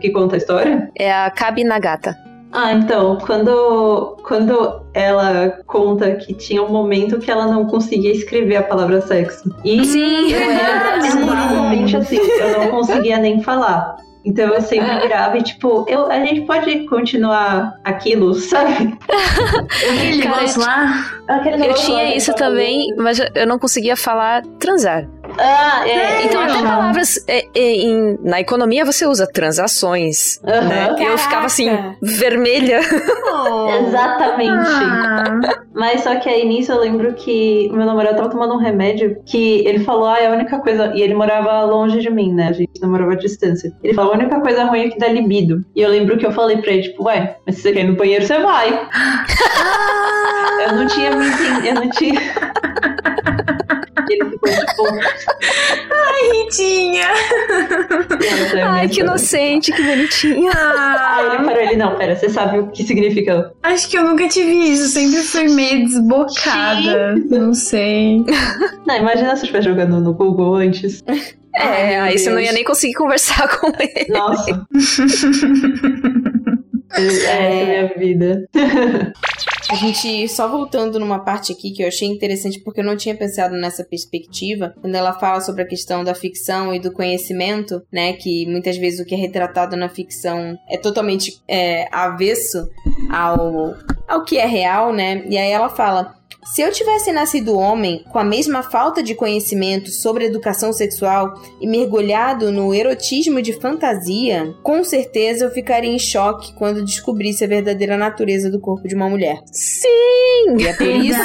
que conta a história? É a Kabi Nagata. Ah, então, quando, quando ela conta que tinha um momento que ela não conseguia escrever a palavra sexo. E Sim. eu era Sim. exatamente assim, eu não conseguia nem falar. Então eu sempre virava e tipo, eu, a gente pode continuar aquilo, sabe? Aquele negócio lá. Eu tinha isso eu também, mas eu não conseguia falar transar. Ah, é. Então, até palavras. é, é, em- na economia você usa transações. Né? Eu ficava assim, vermelha. [laughs] Exatamente. Ah, Mas só que aí nisso eu lembro que o meu namorado tava tomando um remédio que ele falou, ah, é a única coisa. E ele morava longe de mim, né? A gente namorava à distância. Ele falou, a única coisa ruim é que dá libido. E eu lembro que eu falei pra ele, tipo, ué, mas se você quer ir no banheiro, você vai. [laughs] eu não tinha me entendido, eu não tinha. [laughs] ele ficou tipo. Ritinha. "Essa é Ai, que história." inocente, que bonitinha. Aí ele Ah, parou ele, não, pera, você sabe o que significa? acho que eu nunca tive isso. Sempre fui meio desbocada. Não sei. Não, imagina se eu jogando no Google antes. É, Ai, aí você não Deus. ia nem conseguir conversar com ele. Nossa. [laughs] Essa é a minha vida. [laughs] A gente, só voltando numa parte aqui que eu achei interessante, porque eu não tinha pensado nessa perspectiva, quando ela fala sobre a questão da ficção e do conhecimento, né? Que muitas vezes o que é retratado na ficção é totalmente é, avesso ao, ao que é real, né? E aí ela fala. Se eu tivesse nascido homem com a mesma falta de conhecimento sobre educação sexual e mergulhado no erotismo de fantasia, com certeza eu ficaria em choque quando descobrisse a verdadeira natureza do corpo de uma mulher. Sim! E é por isso,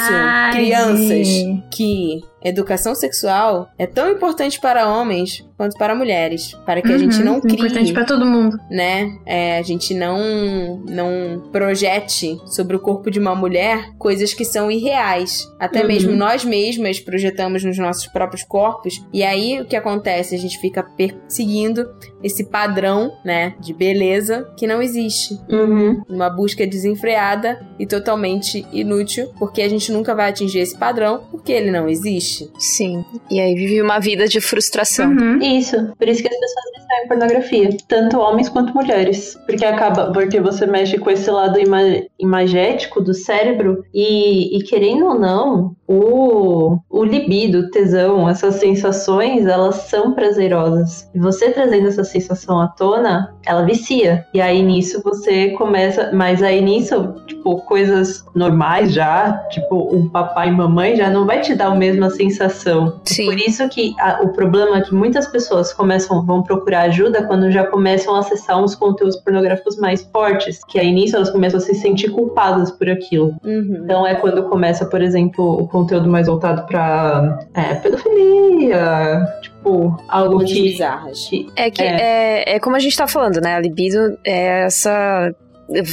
crianças, que educação sexual é tão importante para homens quanto para mulheres, para que a gente Uhum, não crie Importante pra todo mundo. né? É, a gente não não projete sobre o corpo de uma mulher coisas que são irreais. Até Uhum. mesmo nós mesmas projetamos nos nossos próprios corpos. E aí o que acontece? A gente fica perseguindo esse padrão, né, de beleza que não existe. Uhum. Uma busca desenfreada e totalmente inútil, porque a gente nunca vai atingir esse padrão, porque ele não existe. Sim. E aí vive uma vida de frustração. Uhum. Isso, por isso que as pessoas distraem pornografia, tanto homens quanto mulheres, porque acaba, porque você mexe com esse lado ima imagético do cérebro e, e querendo ou não, o, o libido, o tesão, essas sensações, elas são prazerosas. E você trazendo essa sensação à tona, ela vicia. E aí nisso você começa, mas aí nisso, tipo, coisas normais já, tipo, um papai e mamãe já não vai te dar a mesma sensação. Sim. Por isso que a- o problema é que muitas pessoas começam, vão procurar ajuda quando já começam a acessar uns conteúdos pornográficos mais fortes, que aí nisso elas começam a se sentir culpadas por aquilo. Uhum. Então é quando começa, por exemplo, conteúdo mais voltado pra é, pedofilia, tipo, algo que, bizarras. que É que é. É, como a gente tá falando, né? A libido é essa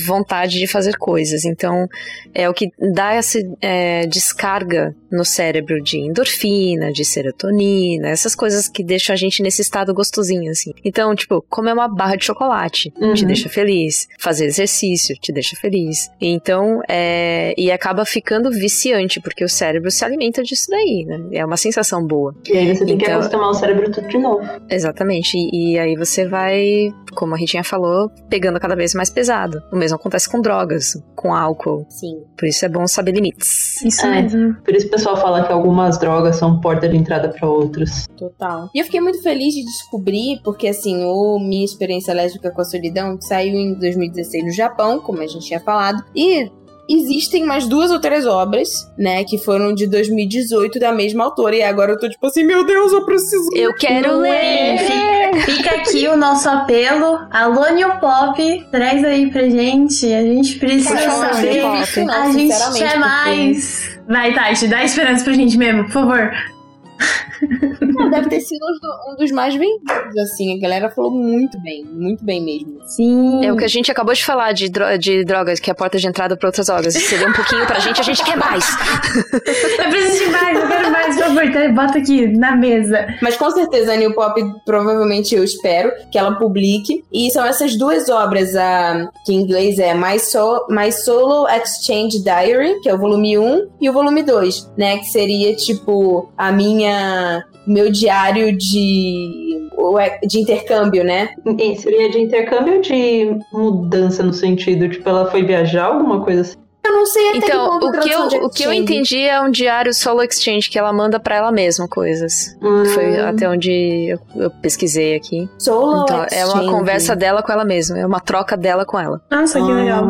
vontade de fazer coisas. Então, é o que dá essa é, descarga no cérebro de endorfina, de serotonina, essas coisas que deixam a gente nesse estado gostosinho, assim. Então, tipo, comer uma barra de chocolate te Uhum. deixa feliz. Fazer exercício te deixa feliz. Então, é... E acaba ficando viciante, porque o cérebro se alimenta disso daí, né? É uma sensação boa. E aí você tem que Então- acostumar o cérebro tudo de novo. Exatamente. E, e aí você vai, como a Ritinha falou, pegando cada vez mais pesado. O mesmo acontece com drogas, com álcool. Sim. Por isso é bom saber limites. Isso É. mesmo. Por isso o pessoal fala que algumas drogas são porta de entrada para outras. Total. E eu fiquei muito feliz de descobrir, porque assim, o Minha Experiência Lésbica com a Solidão saiu em 2016 no Japão, como a gente tinha falado, e existem mais duas ou três obras, né, que foram de 2018 da mesma autora, e agora eu tô tipo assim, meu Deus, eu preciso... Eu quero Não ler! Fica, aqui o nosso apelo. Alô, New Pop, traz aí pra gente. A gente precisa favor, saber. Pop. Não, a gente quer mais. Vai, Tati, dá esperança pra gente mesmo, por favor. Não, deve ter sido um do- um dos mais vendidos, assim, a galera falou muito bem, muito bem mesmo. Sim. É o que a gente acabou de falar de, dro de drogas, que é a porta de entrada para outras drogas. Se der um pouquinho pra gente, a gente quer mais. [laughs] Eu preciso de mais, eu quero mais, por favor, tá, bota aqui na mesa. Mas com certeza a New Pop, provavelmente eu espero que ela publique. E são essas duas obras, a, que em inglês é My, so My Solo Exchange Diary, que é o volume 1, e o volume 2, né? Que seria tipo a minha. Meu diário de. de intercâmbio, né? E seria de intercâmbio ou de mudança no sentido? Tipo, ela foi viajar, alguma coisa assim? Eu não sei até Então, que o que, eu, o que eu exchange- entendi é um diário solo exchange, que ela manda pra ela mesma coisas. Foi Hum, até onde eu, eu pesquisei aqui. Solo Então, é uma Exchange. conversa dela com ela mesma, é uma troca dela com ela. Nossa, que legal.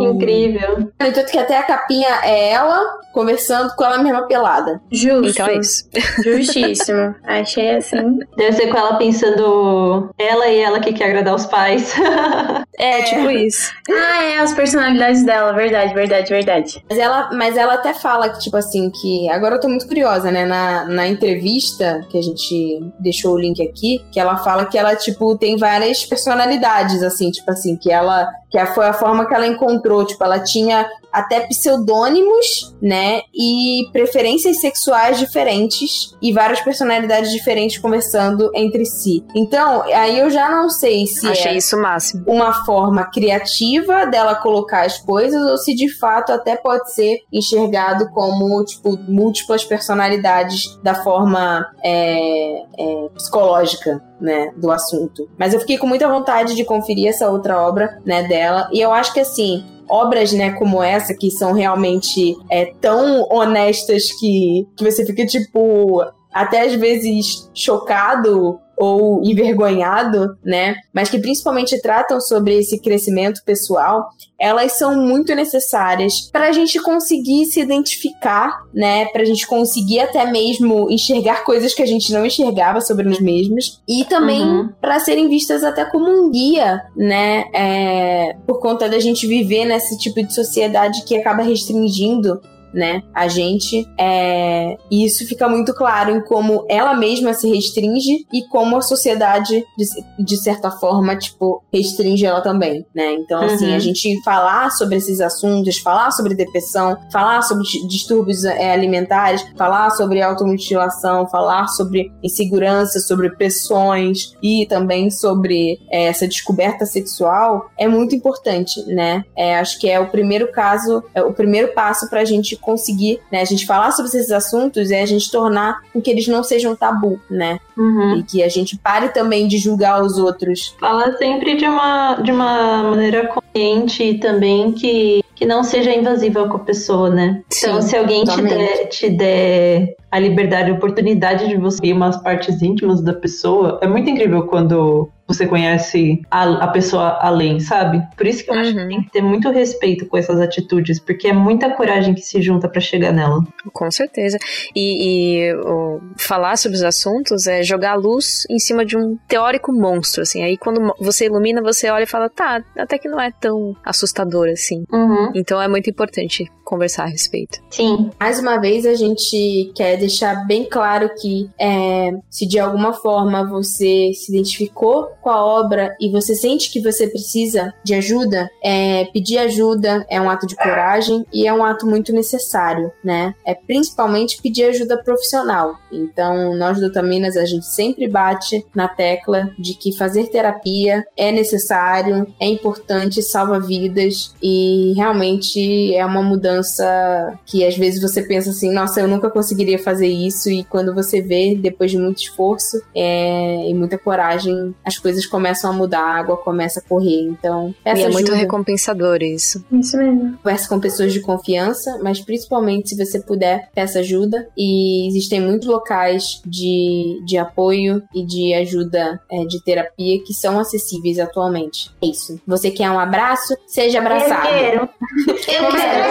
Ah. Incrível. No entanto que até a capinha é ela conversando com ela mesma pelada. Justo. Então é isso. Justíssimo. [laughs] Achei assim. Deve ser com ela pensando ela e ela que quer agradar os pais. [laughs] É, tipo isso. Ah, é, as personalidades dela, verdade, verdade, verdade. Mas ela, mas ela até fala que, tipo assim, que. Agora eu tô muito curiosa, né? Na, na entrevista, que a gente deixou o link aqui, que ela fala que ela, tipo, tem várias personalidades, assim, tipo assim, que ela. Que foi a forma que ela encontrou. Tipo, ela tinha até pseudônimos, né? E preferências sexuais diferentes e várias personalidades diferentes conversando entre si. Então, aí eu já não sei se Achei é isso máximo. uma forma criativa dela colocar as coisas ou se de fato até pode ser enxergado como tipo múltiplas personalidades da forma é, é, psicológica né do assunto mas eu fiquei com muita vontade de conferir essa outra obra né dela e eu acho que assim obras, né, como essa, que são realmente é, tão honestas que, que você fica, tipo, até às vezes chocado ou envergonhado, né? Mas que principalmente tratam sobre esse crescimento pessoal, elas são muito necessárias para a gente conseguir se identificar, né? Para a gente conseguir até mesmo enxergar coisas que a gente não enxergava sobre nós mesmos e também Uhum. para serem vistas até como um guia, né? É, por conta da gente viver nesse tipo de sociedade que acaba restringindo né, a gente, é, e isso fica muito claro em como ela mesma se restringe e como a sociedade, de, de certa forma, tipo, restringe ela também, né, então, assim, Uhum. a gente falar sobre esses assuntos, falar sobre depressão, falar sobre di- distúrbios é, alimentares, falar sobre automutilação, falar sobre insegurança, sobre pressões e também sobre é, essa descoberta sexual é muito importante, né, é, acho que é o primeiro caso, é o primeiro passo pra gente conseguir, né, a gente falar sobre esses assuntos é a gente tornar com que eles não sejam tabu, né? Uhum. E que a gente pare também de julgar os outros. Fala sempre de uma, de uma maneira consciente e também que que não seja invasiva com a pessoa, né? Sim, então, se alguém te der, te der, a liberdade, a oportunidade de você ver umas partes íntimas da pessoa, é muito incrível quando você conhece a, a pessoa além, sabe? Por isso que eu uhum. acho que uhum. tem que ter muito respeito com essas atitudes, porque é muita coragem que se junta para chegar nela. Com certeza. E, e o, falar sobre os assuntos é jogar a luz em cima de um teórico monstro, assim. Aí quando você ilumina, você olha e fala, tá, até que não é tão assustador assim. Uhum. Então é muito importante conversar a respeito. Sim. Mais uma vez, a gente quer deixar bem claro que é, se de alguma forma você se identificou com a obra e você sente que você precisa de ajuda, é, pedir ajuda é um ato de coragem e é um ato muito necessário, né? É principalmente pedir ajuda profissional. Então, nós do Taminas, a gente sempre bate na tecla de que fazer terapia é necessário, é importante, salva vidas e realmente é uma mudança que às vezes você pensa assim, nossa, eu nunca conseguiria fazer isso e quando você vê, depois de muito esforço é, e muita coragem, as coisas começam a mudar, a água começa a correr. Então, e é muito recompensador isso. Isso mesmo. Converse com pessoas de confiança, mas principalmente se você puder, peça ajuda. E existem muitos locais de, de apoio e de ajuda é, de terapia que são acessíveis atualmente. É isso. Você quer um abraço? Seja abraçado. Eu quero. Eu quero.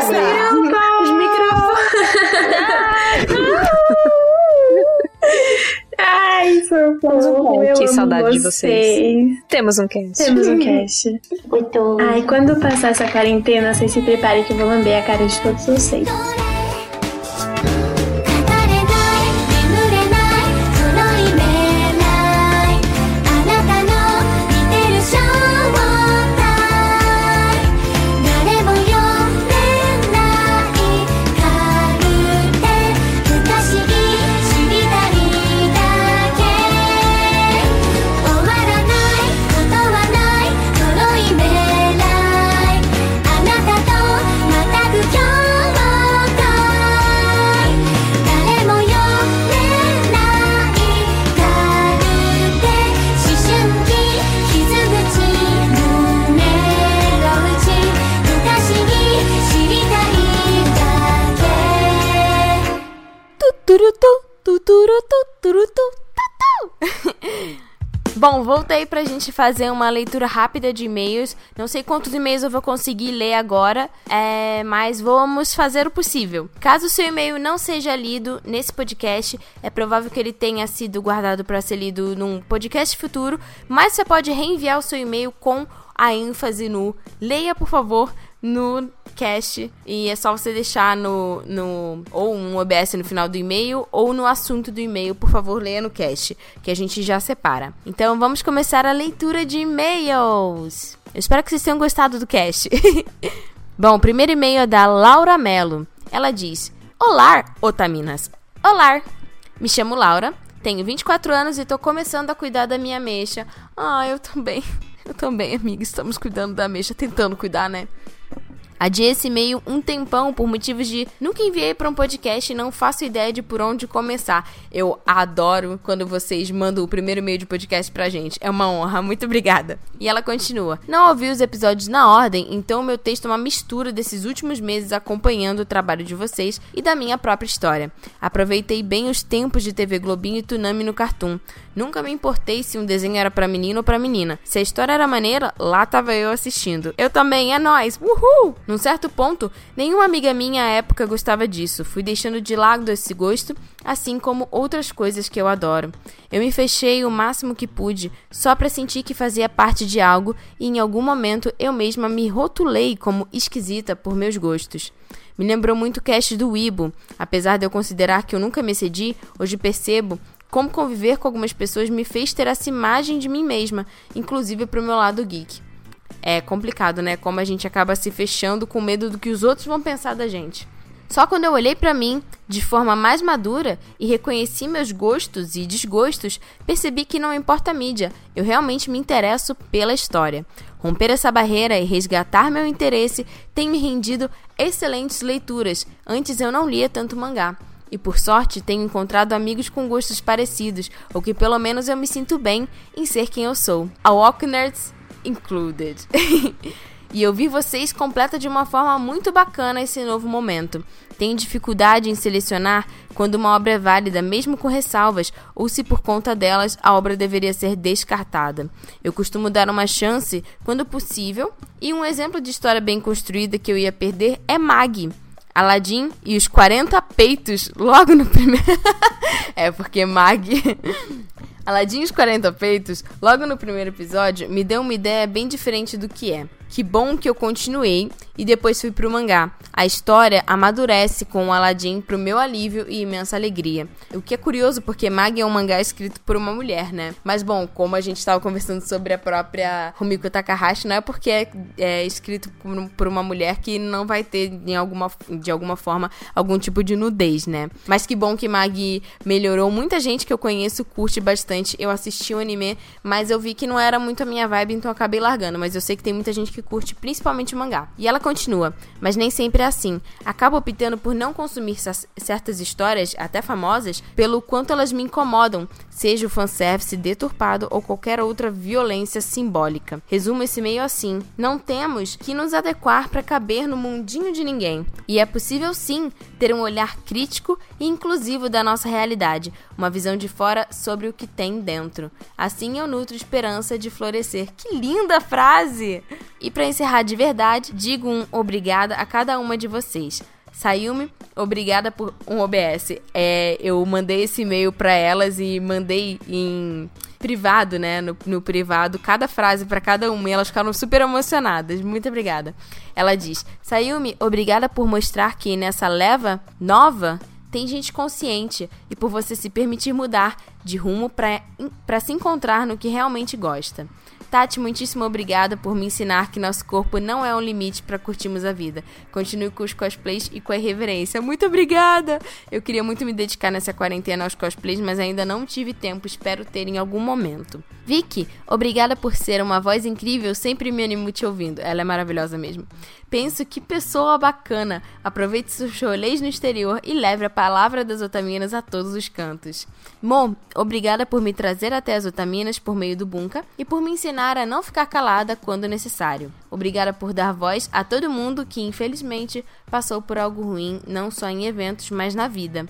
Os microfones. [laughs] [laughs] Ai, socorro. Um que saudade de vocês. Temos um cast. Temos um cast. Muito. Ai, quando passar essa quarentena, vocês se preparem que eu vou lamber a cara de todos vocês. Voltei pra gente fazer uma leitura rápida de e-mails. Não sei quantos e-mails eu vou conseguir ler agora, é, mas vamos fazer o possível. Caso o seu e-mail não seja lido nesse podcast, é provável que ele tenha sido guardado para ser lido num podcast futuro, mas você pode reenviar o seu e-mail com a ênfase no leia, por favor, no cast e é só você deixar no, no ou um OBS no final do e-mail ou no assunto do e-mail, por favor, leia no cast, que a gente já separa. Então vamos começar a leitura de e-mails. Eu espero que vocês tenham gostado do cast. [laughs] Bom, o primeiro e-mail é da Laura Mello. Ela diz: Olá, Otaminas. Olá, me chamo Laura, tenho 24 anos e tô começando a cuidar da minha mecha. Ah, eu também. [laughs] Eu também, amiga. Estamos cuidando da mecha, tentando cuidar, né? Adiei esse e-mail um tempão por motivos de nunca enviei para um podcast e não faço ideia de por onde começar. Eu adoro quando vocês mandam o primeiro e-mail de podcast pra gente. É uma honra, muito obrigada. E ela continua: Não ouvi os episódios na ordem, então o meu texto é uma mistura desses últimos meses acompanhando o trabalho de vocês e da minha própria história. Aproveitei bem os tempos de TV Globinho e Tunami no Cartoon. Nunca me importei se um desenho era para menino ou para menina. Se a história era maneira, lá tava eu assistindo. Eu também, é nós. Uhul! Num certo ponto, nenhuma amiga minha à época gostava disso. Fui deixando de lado esse gosto, assim como outras coisas que eu adoro. Eu me fechei o máximo que pude, só para sentir que fazia parte de algo e em algum momento eu mesma me rotulei como esquisita por meus gostos. Me lembrou muito o cast do Ibo. Apesar de eu considerar que eu nunca me excedi, hoje percebo como conviver com algumas pessoas me fez ter essa imagem de mim mesma, inclusive pro meu lado geek. É complicado, né? Como a gente acaba se fechando com medo do que os outros vão pensar da gente. Só quando eu olhei para mim de forma mais madura e reconheci meus gostos e desgostos, percebi que não importa a mídia, eu realmente me interesso pela história. Romper essa barreira e resgatar meu interesse tem me rendido excelentes leituras. Antes eu não lia tanto mangá. E por sorte, tenho encontrado amigos com gostos parecidos, ou que pelo menos eu me sinto bem em ser quem eu sou. A Walknerds included. [laughs] e eu vi vocês completa de uma forma muito bacana esse novo momento. Tenho dificuldade em selecionar quando uma obra é válida, mesmo com ressalvas, ou se por conta delas a obra deveria ser descartada. Eu costumo dar uma chance quando possível, e um exemplo de história bem construída que eu ia perder é Mag. Aladdin e os 40 peitos logo no primeiro. [laughs] é, porque Mag. [laughs] Aladdin e os 40 peitos, logo no primeiro episódio, me deu uma ideia bem diferente do que é. Que bom que eu continuei e depois fui pro mangá. A história amadurece com o Aladdin pro meu alívio e imensa alegria. O que é curioso porque Mag é um mangá escrito por uma mulher, né? Mas bom, como a gente estava conversando sobre a própria Rumiko Takahashi, não é porque é, é escrito por, por, uma mulher que não vai ter em alguma, de alguma forma algum tipo de nudez, né? Mas que bom que Mag melhorou. Muita gente que eu conheço curte bastante. Eu assisti o anime, mas eu vi que não era muito a minha vibe, então acabei largando. Mas eu sei que tem muita gente que curte principalmente mangá. E ela continua, mas nem sempre é assim. Acabo optando por não consumir certas histórias, até famosas, pelo quanto elas me incomodam, seja o fanservice deturpado ou qualquer outra violência simbólica. Resumo esse meio assim: não temos que nos adequar para caber no mundinho de ninguém. E é possível sim ter um olhar crítico e inclusivo da nossa realidade, uma visão de fora sobre o que tem dentro. Assim eu nutro esperança de florescer. Que linda frase! E para encerrar de verdade, digo um obrigada a cada uma de vocês. Sayumi, obrigada por um OBS. É, eu mandei esse e-mail para elas e mandei em privado, né? No, no privado, cada frase para cada uma e elas ficaram super emocionadas. Muito obrigada. Ela diz: Sayumi, obrigada por mostrar que nessa leva nova tem gente consciente e por você se permitir mudar de rumo para se encontrar no que realmente gosta. Tati, muitíssimo obrigada por me ensinar que nosso corpo não é um limite para curtirmos a vida. Continue com os cosplays e com a irreverência. Muito obrigada! Eu queria muito me dedicar nessa quarentena aos cosplays, mas ainda não tive tempo. Espero ter em algum momento. Vicky, obrigada por ser uma voz incrível. Sempre me animo te ouvindo. Ela é maravilhosa mesmo. Penso que pessoa bacana. Aproveite seus rolês no exterior e leve a palavra das otaminas a todos os cantos. Mo, obrigada por me trazer até as otaminas por meio do Bunka e por me ensinar a não ficar calada quando necessário. Obrigada por dar voz a todo mundo que infelizmente passou por algo ruim, não só em eventos, mas na vida.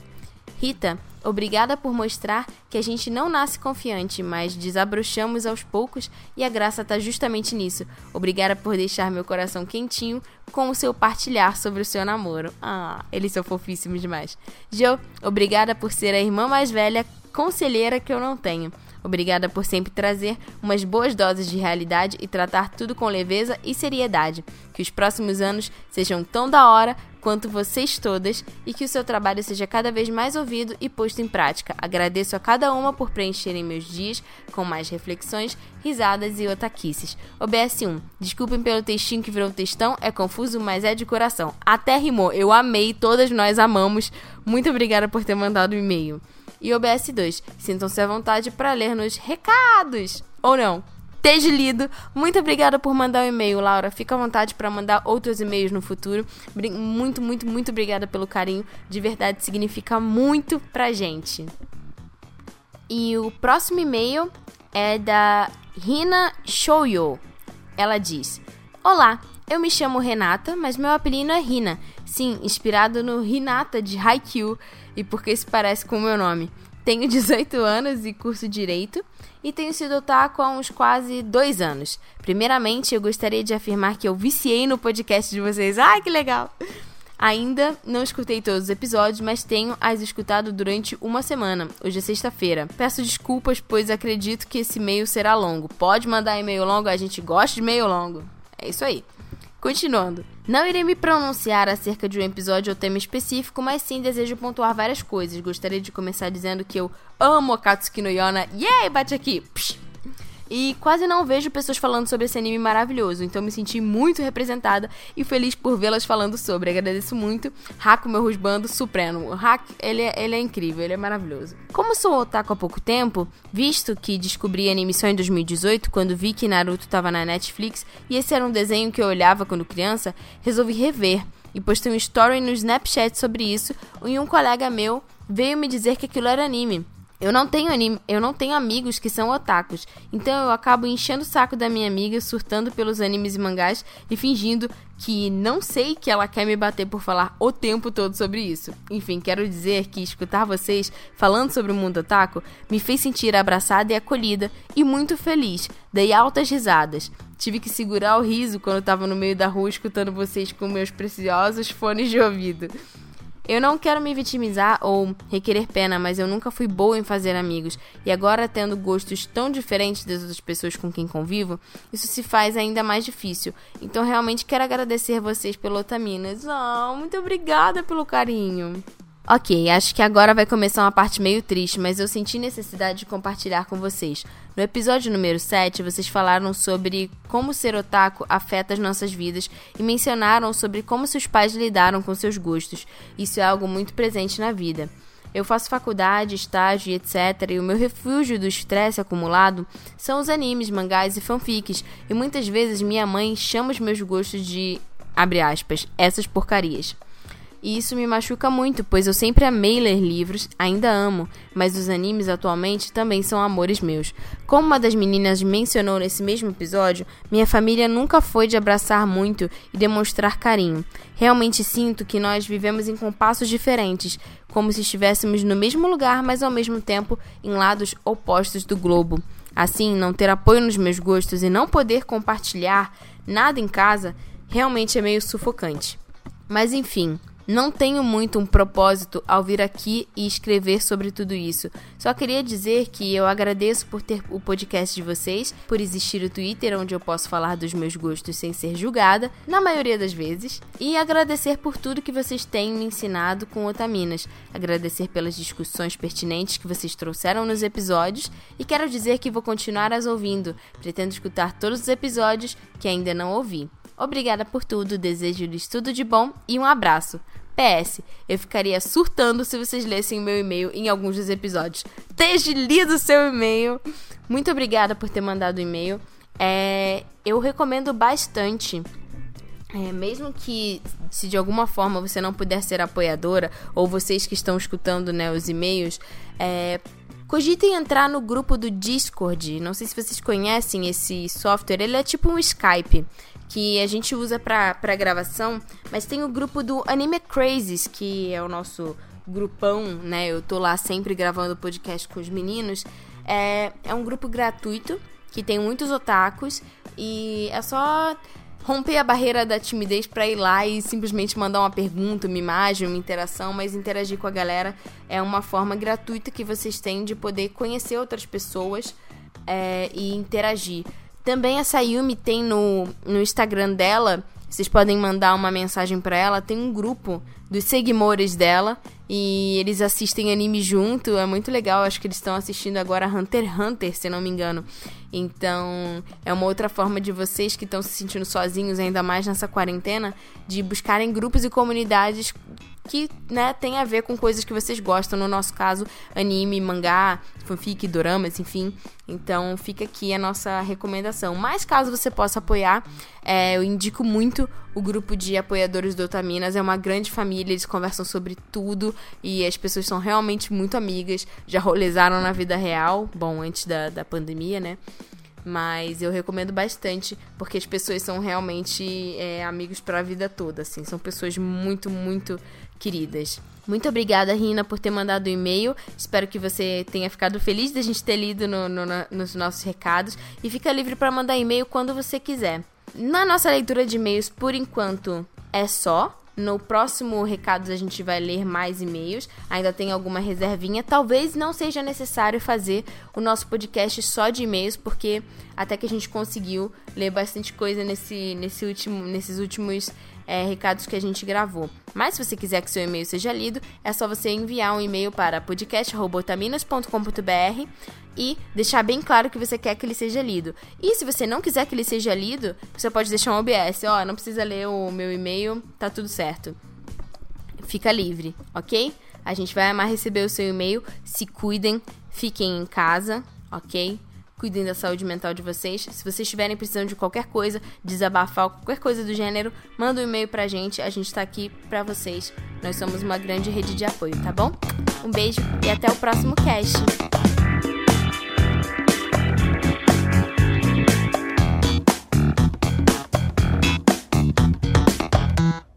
Rita, Obrigada por mostrar que a gente não nasce confiante, mas desabrochamos aos poucos e a graça está justamente nisso. Obrigada por deixar meu coração quentinho com o seu partilhar sobre o seu namoro. Ah, eles são fofíssimos demais. Jo, obrigada por ser a irmã mais velha conselheira que eu não tenho. Obrigada por sempre trazer umas boas doses de realidade e tratar tudo com leveza e seriedade. Que os próximos anos sejam tão da hora quanto vocês todas e que o seu trabalho seja cada vez mais ouvido e posto em prática. Agradeço a cada uma por preencherem meus dias com mais reflexões, risadas e otaquices. OBS1, desculpem pelo textinho que virou textão, é confuso, mas é de coração. Até rimou, eu amei, todas nós amamos. Muito obrigada por ter mandado o e-mail. E OBS2, sintam-se à vontade para ler nos recados. Ou não esteja lido. Muito obrigada por mandar o um e-mail, Laura. Fica à vontade para mandar outros e-mails no futuro. Muito, muito, muito obrigada pelo carinho. De verdade, significa muito pra gente. E o próximo e-mail é da Rina Shoyo. Ela diz: Olá, eu me chamo Renata, mas meu apelido é Rina. Sim, inspirado no Hinata de Haikyuu e porque se parece com o meu nome. Tenho [laughs] 18 anos e curso Direito e tenho sido otaku há uns quase dois anos. Primeiramente, eu gostaria de afirmar que eu viciei no podcast de vocês. Ai, que legal! Ainda não escutei todos os episódios, mas tenho as escutado durante uma semana. Hoje é sexta-feira. Peço desculpas, pois acredito que esse e-mail será longo. Pode mandar e-mail longo, a gente gosta de e-mail longo. É isso aí. Continuando. Não irei me pronunciar acerca de um episódio ou tema específico, mas sim desejo pontuar várias coisas. Gostaria de começar dizendo que eu amo Akatsuki no Yona. Yay, bate aqui! Psh. E quase não vejo pessoas falando sobre esse anime maravilhoso. Então me senti muito representada e feliz por vê-las falando sobre. Agradeço muito. Haku, meu rusbando supremo. O Haku, ele, é, ele é incrível, ele é maravilhoso. Como sou otaku há pouco tempo, visto que descobri anime só em 2018, quando vi que Naruto estava na Netflix e esse era um desenho que eu olhava quando criança, resolvi rever e postei um story no Snapchat sobre isso e um colega meu veio me dizer que aquilo era anime. Eu não tenho anime, eu não tenho amigos que são otakus, então eu acabo enchendo o saco da minha amiga, surtando pelos animes e mangás e fingindo que não sei que ela quer me bater por falar o tempo todo sobre isso. Enfim, quero dizer que escutar vocês falando sobre o mundo otaku me fez sentir abraçada e acolhida e muito feliz. Dei altas risadas. Tive que segurar o riso quando estava no meio da rua escutando vocês com meus preciosos fones de ouvido. Eu não quero me vitimizar ou requerer pena, mas eu nunca fui boa em fazer amigos. E agora, tendo gostos tão diferentes das outras pessoas com quem convivo, isso se faz ainda mais difícil. Então, realmente quero agradecer vocês pelo Otaminas. Oh, muito obrigada pelo carinho. Ok, acho que agora vai começar uma parte meio triste, mas eu senti necessidade de compartilhar com vocês. No episódio número 7, vocês falaram sobre como ser otaku afeta as nossas vidas e mencionaram sobre como seus pais lidaram com seus gostos. Isso é algo muito presente na vida. Eu faço faculdade, estágio etc. E o meu refúgio do estresse acumulado são os animes, mangás e fanfics. E muitas vezes minha mãe chama os meus gostos de, abre aspas, essas porcarias. E isso me machuca muito, pois eu sempre amei ler livros, ainda amo, mas os animes atualmente também são amores meus. Como uma das meninas mencionou nesse mesmo episódio, minha família nunca foi de abraçar muito e demonstrar carinho. Realmente sinto que nós vivemos em compassos diferentes, como se estivéssemos no mesmo lugar, mas ao mesmo tempo em lados opostos do globo. Assim, não ter apoio nos meus gostos e não poder compartilhar nada em casa realmente é meio sufocante. Mas enfim, não tenho muito um propósito ao vir aqui e escrever sobre tudo isso. Só queria dizer que eu agradeço por ter o podcast de vocês, por existir o Twitter onde eu posso falar dos meus gostos sem ser julgada, na maioria das vezes, e agradecer por tudo que vocês têm me ensinado com Otaminas. Agradecer pelas discussões pertinentes que vocês trouxeram nos episódios e quero dizer que vou continuar as ouvindo. Pretendo escutar todos os episódios que ainda não ouvi. Obrigada por tudo, desejo-lhes tudo de bom e um abraço. PS, eu ficaria surtando se vocês lessem meu e-mail em alguns dos episódios. Desde lido seu e-mail. Muito obrigada por ter mandado o e-mail. É, eu recomendo bastante. É, mesmo que se de alguma forma você não puder ser apoiadora, ou vocês que estão escutando né, os e-mails, é, cogitem entrar no grupo do Discord. Não sei se vocês conhecem esse software, ele é tipo um Skype que a gente usa pra gravação, mas tem o grupo do Anime Crazes, que é o nosso grupão, né? Eu tô lá sempre gravando podcast com os meninos. É, é um grupo gratuito que tem muitos otakus e é só romper a barreira da timidez para ir lá e simplesmente mandar uma pergunta, uma imagem, uma interação, mas interagir com a galera é uma forma gratuita que vocês têm de poder conhecer outras pessoas é, e interagir. Também a Sayumi tem no, no Instagram dela, vocês podem mandar uma mensagem para ela, tem um grupo dos seguidores dela e eles assistem anime junto, é muito legal. Acho que eles estão assistindo agora Hunter x Hunter, se não me engano. Então, é uma outra forma de vocês que estão se sentindo sozinhos, ainda mais nessa quarentena, de buscarem grupos e comunidades que, né, tem a ver com coisas que vocês gostam, no nosso caso, anime, mangá, fanfic, doramas, enfim. Então fica aqui a nossa recomendação. Mas caso você possa apoiar, é, eu indico muito o grupo de apoiadores do Otaminas. É uma grande família, eles conversam sobre tudo e as pessoas são realmente muito amigas. Já rolezaram na vida real, bom, antes da, da pandemia, né? Mas eu recomendo bastante, porque as pessoas são realmente é, amigos para a vida toda, assim. São pessoas muito, muito queridas. Muito obrigada, Rina, por ter mandado o e-mail. Espero que você tenha ficado feliz da gente ter lido no, no, nos nossos recados. E fica livre para mandar e-mail quando você quiser. Na nossa leitura de e-mails, por enquanto, é só. No próximo recados a gente vai ler mais e-mails. Ainda tem alguma reservinha. Talvez não seja necessário fazer o nosso podcast só de e-mails, porque até que a gente conseguiu ler bastante coisa nesse, nesse último, nesses últimos é, recados que a gente gravou. Mas se você quiser que seu e-mail seja lido, é só você enviar um e-mail para podcast.otaminas.com.br e deixar bem claro que você quer que ele seja lido. E se você não quiser que ele seja lido, você pode deixar um OBS. Ó, oh, não precisa ler o meu e-mail, tá tudo certo. Fica livre, ok? A gente vai amar receber o seu e-mail. Se cuidem, fiquem em casa, ok? Cuidem da saúde mental de vocês. Se vocês estiverem precisando de qualquer coisa, desabafar, qualquer coisa do gênero, manda um e-mail pra gente. A gente tá aqui pra vocês. Nós somos uma grande rede de apoio, tá bom? Um beijo e até o próximo cast.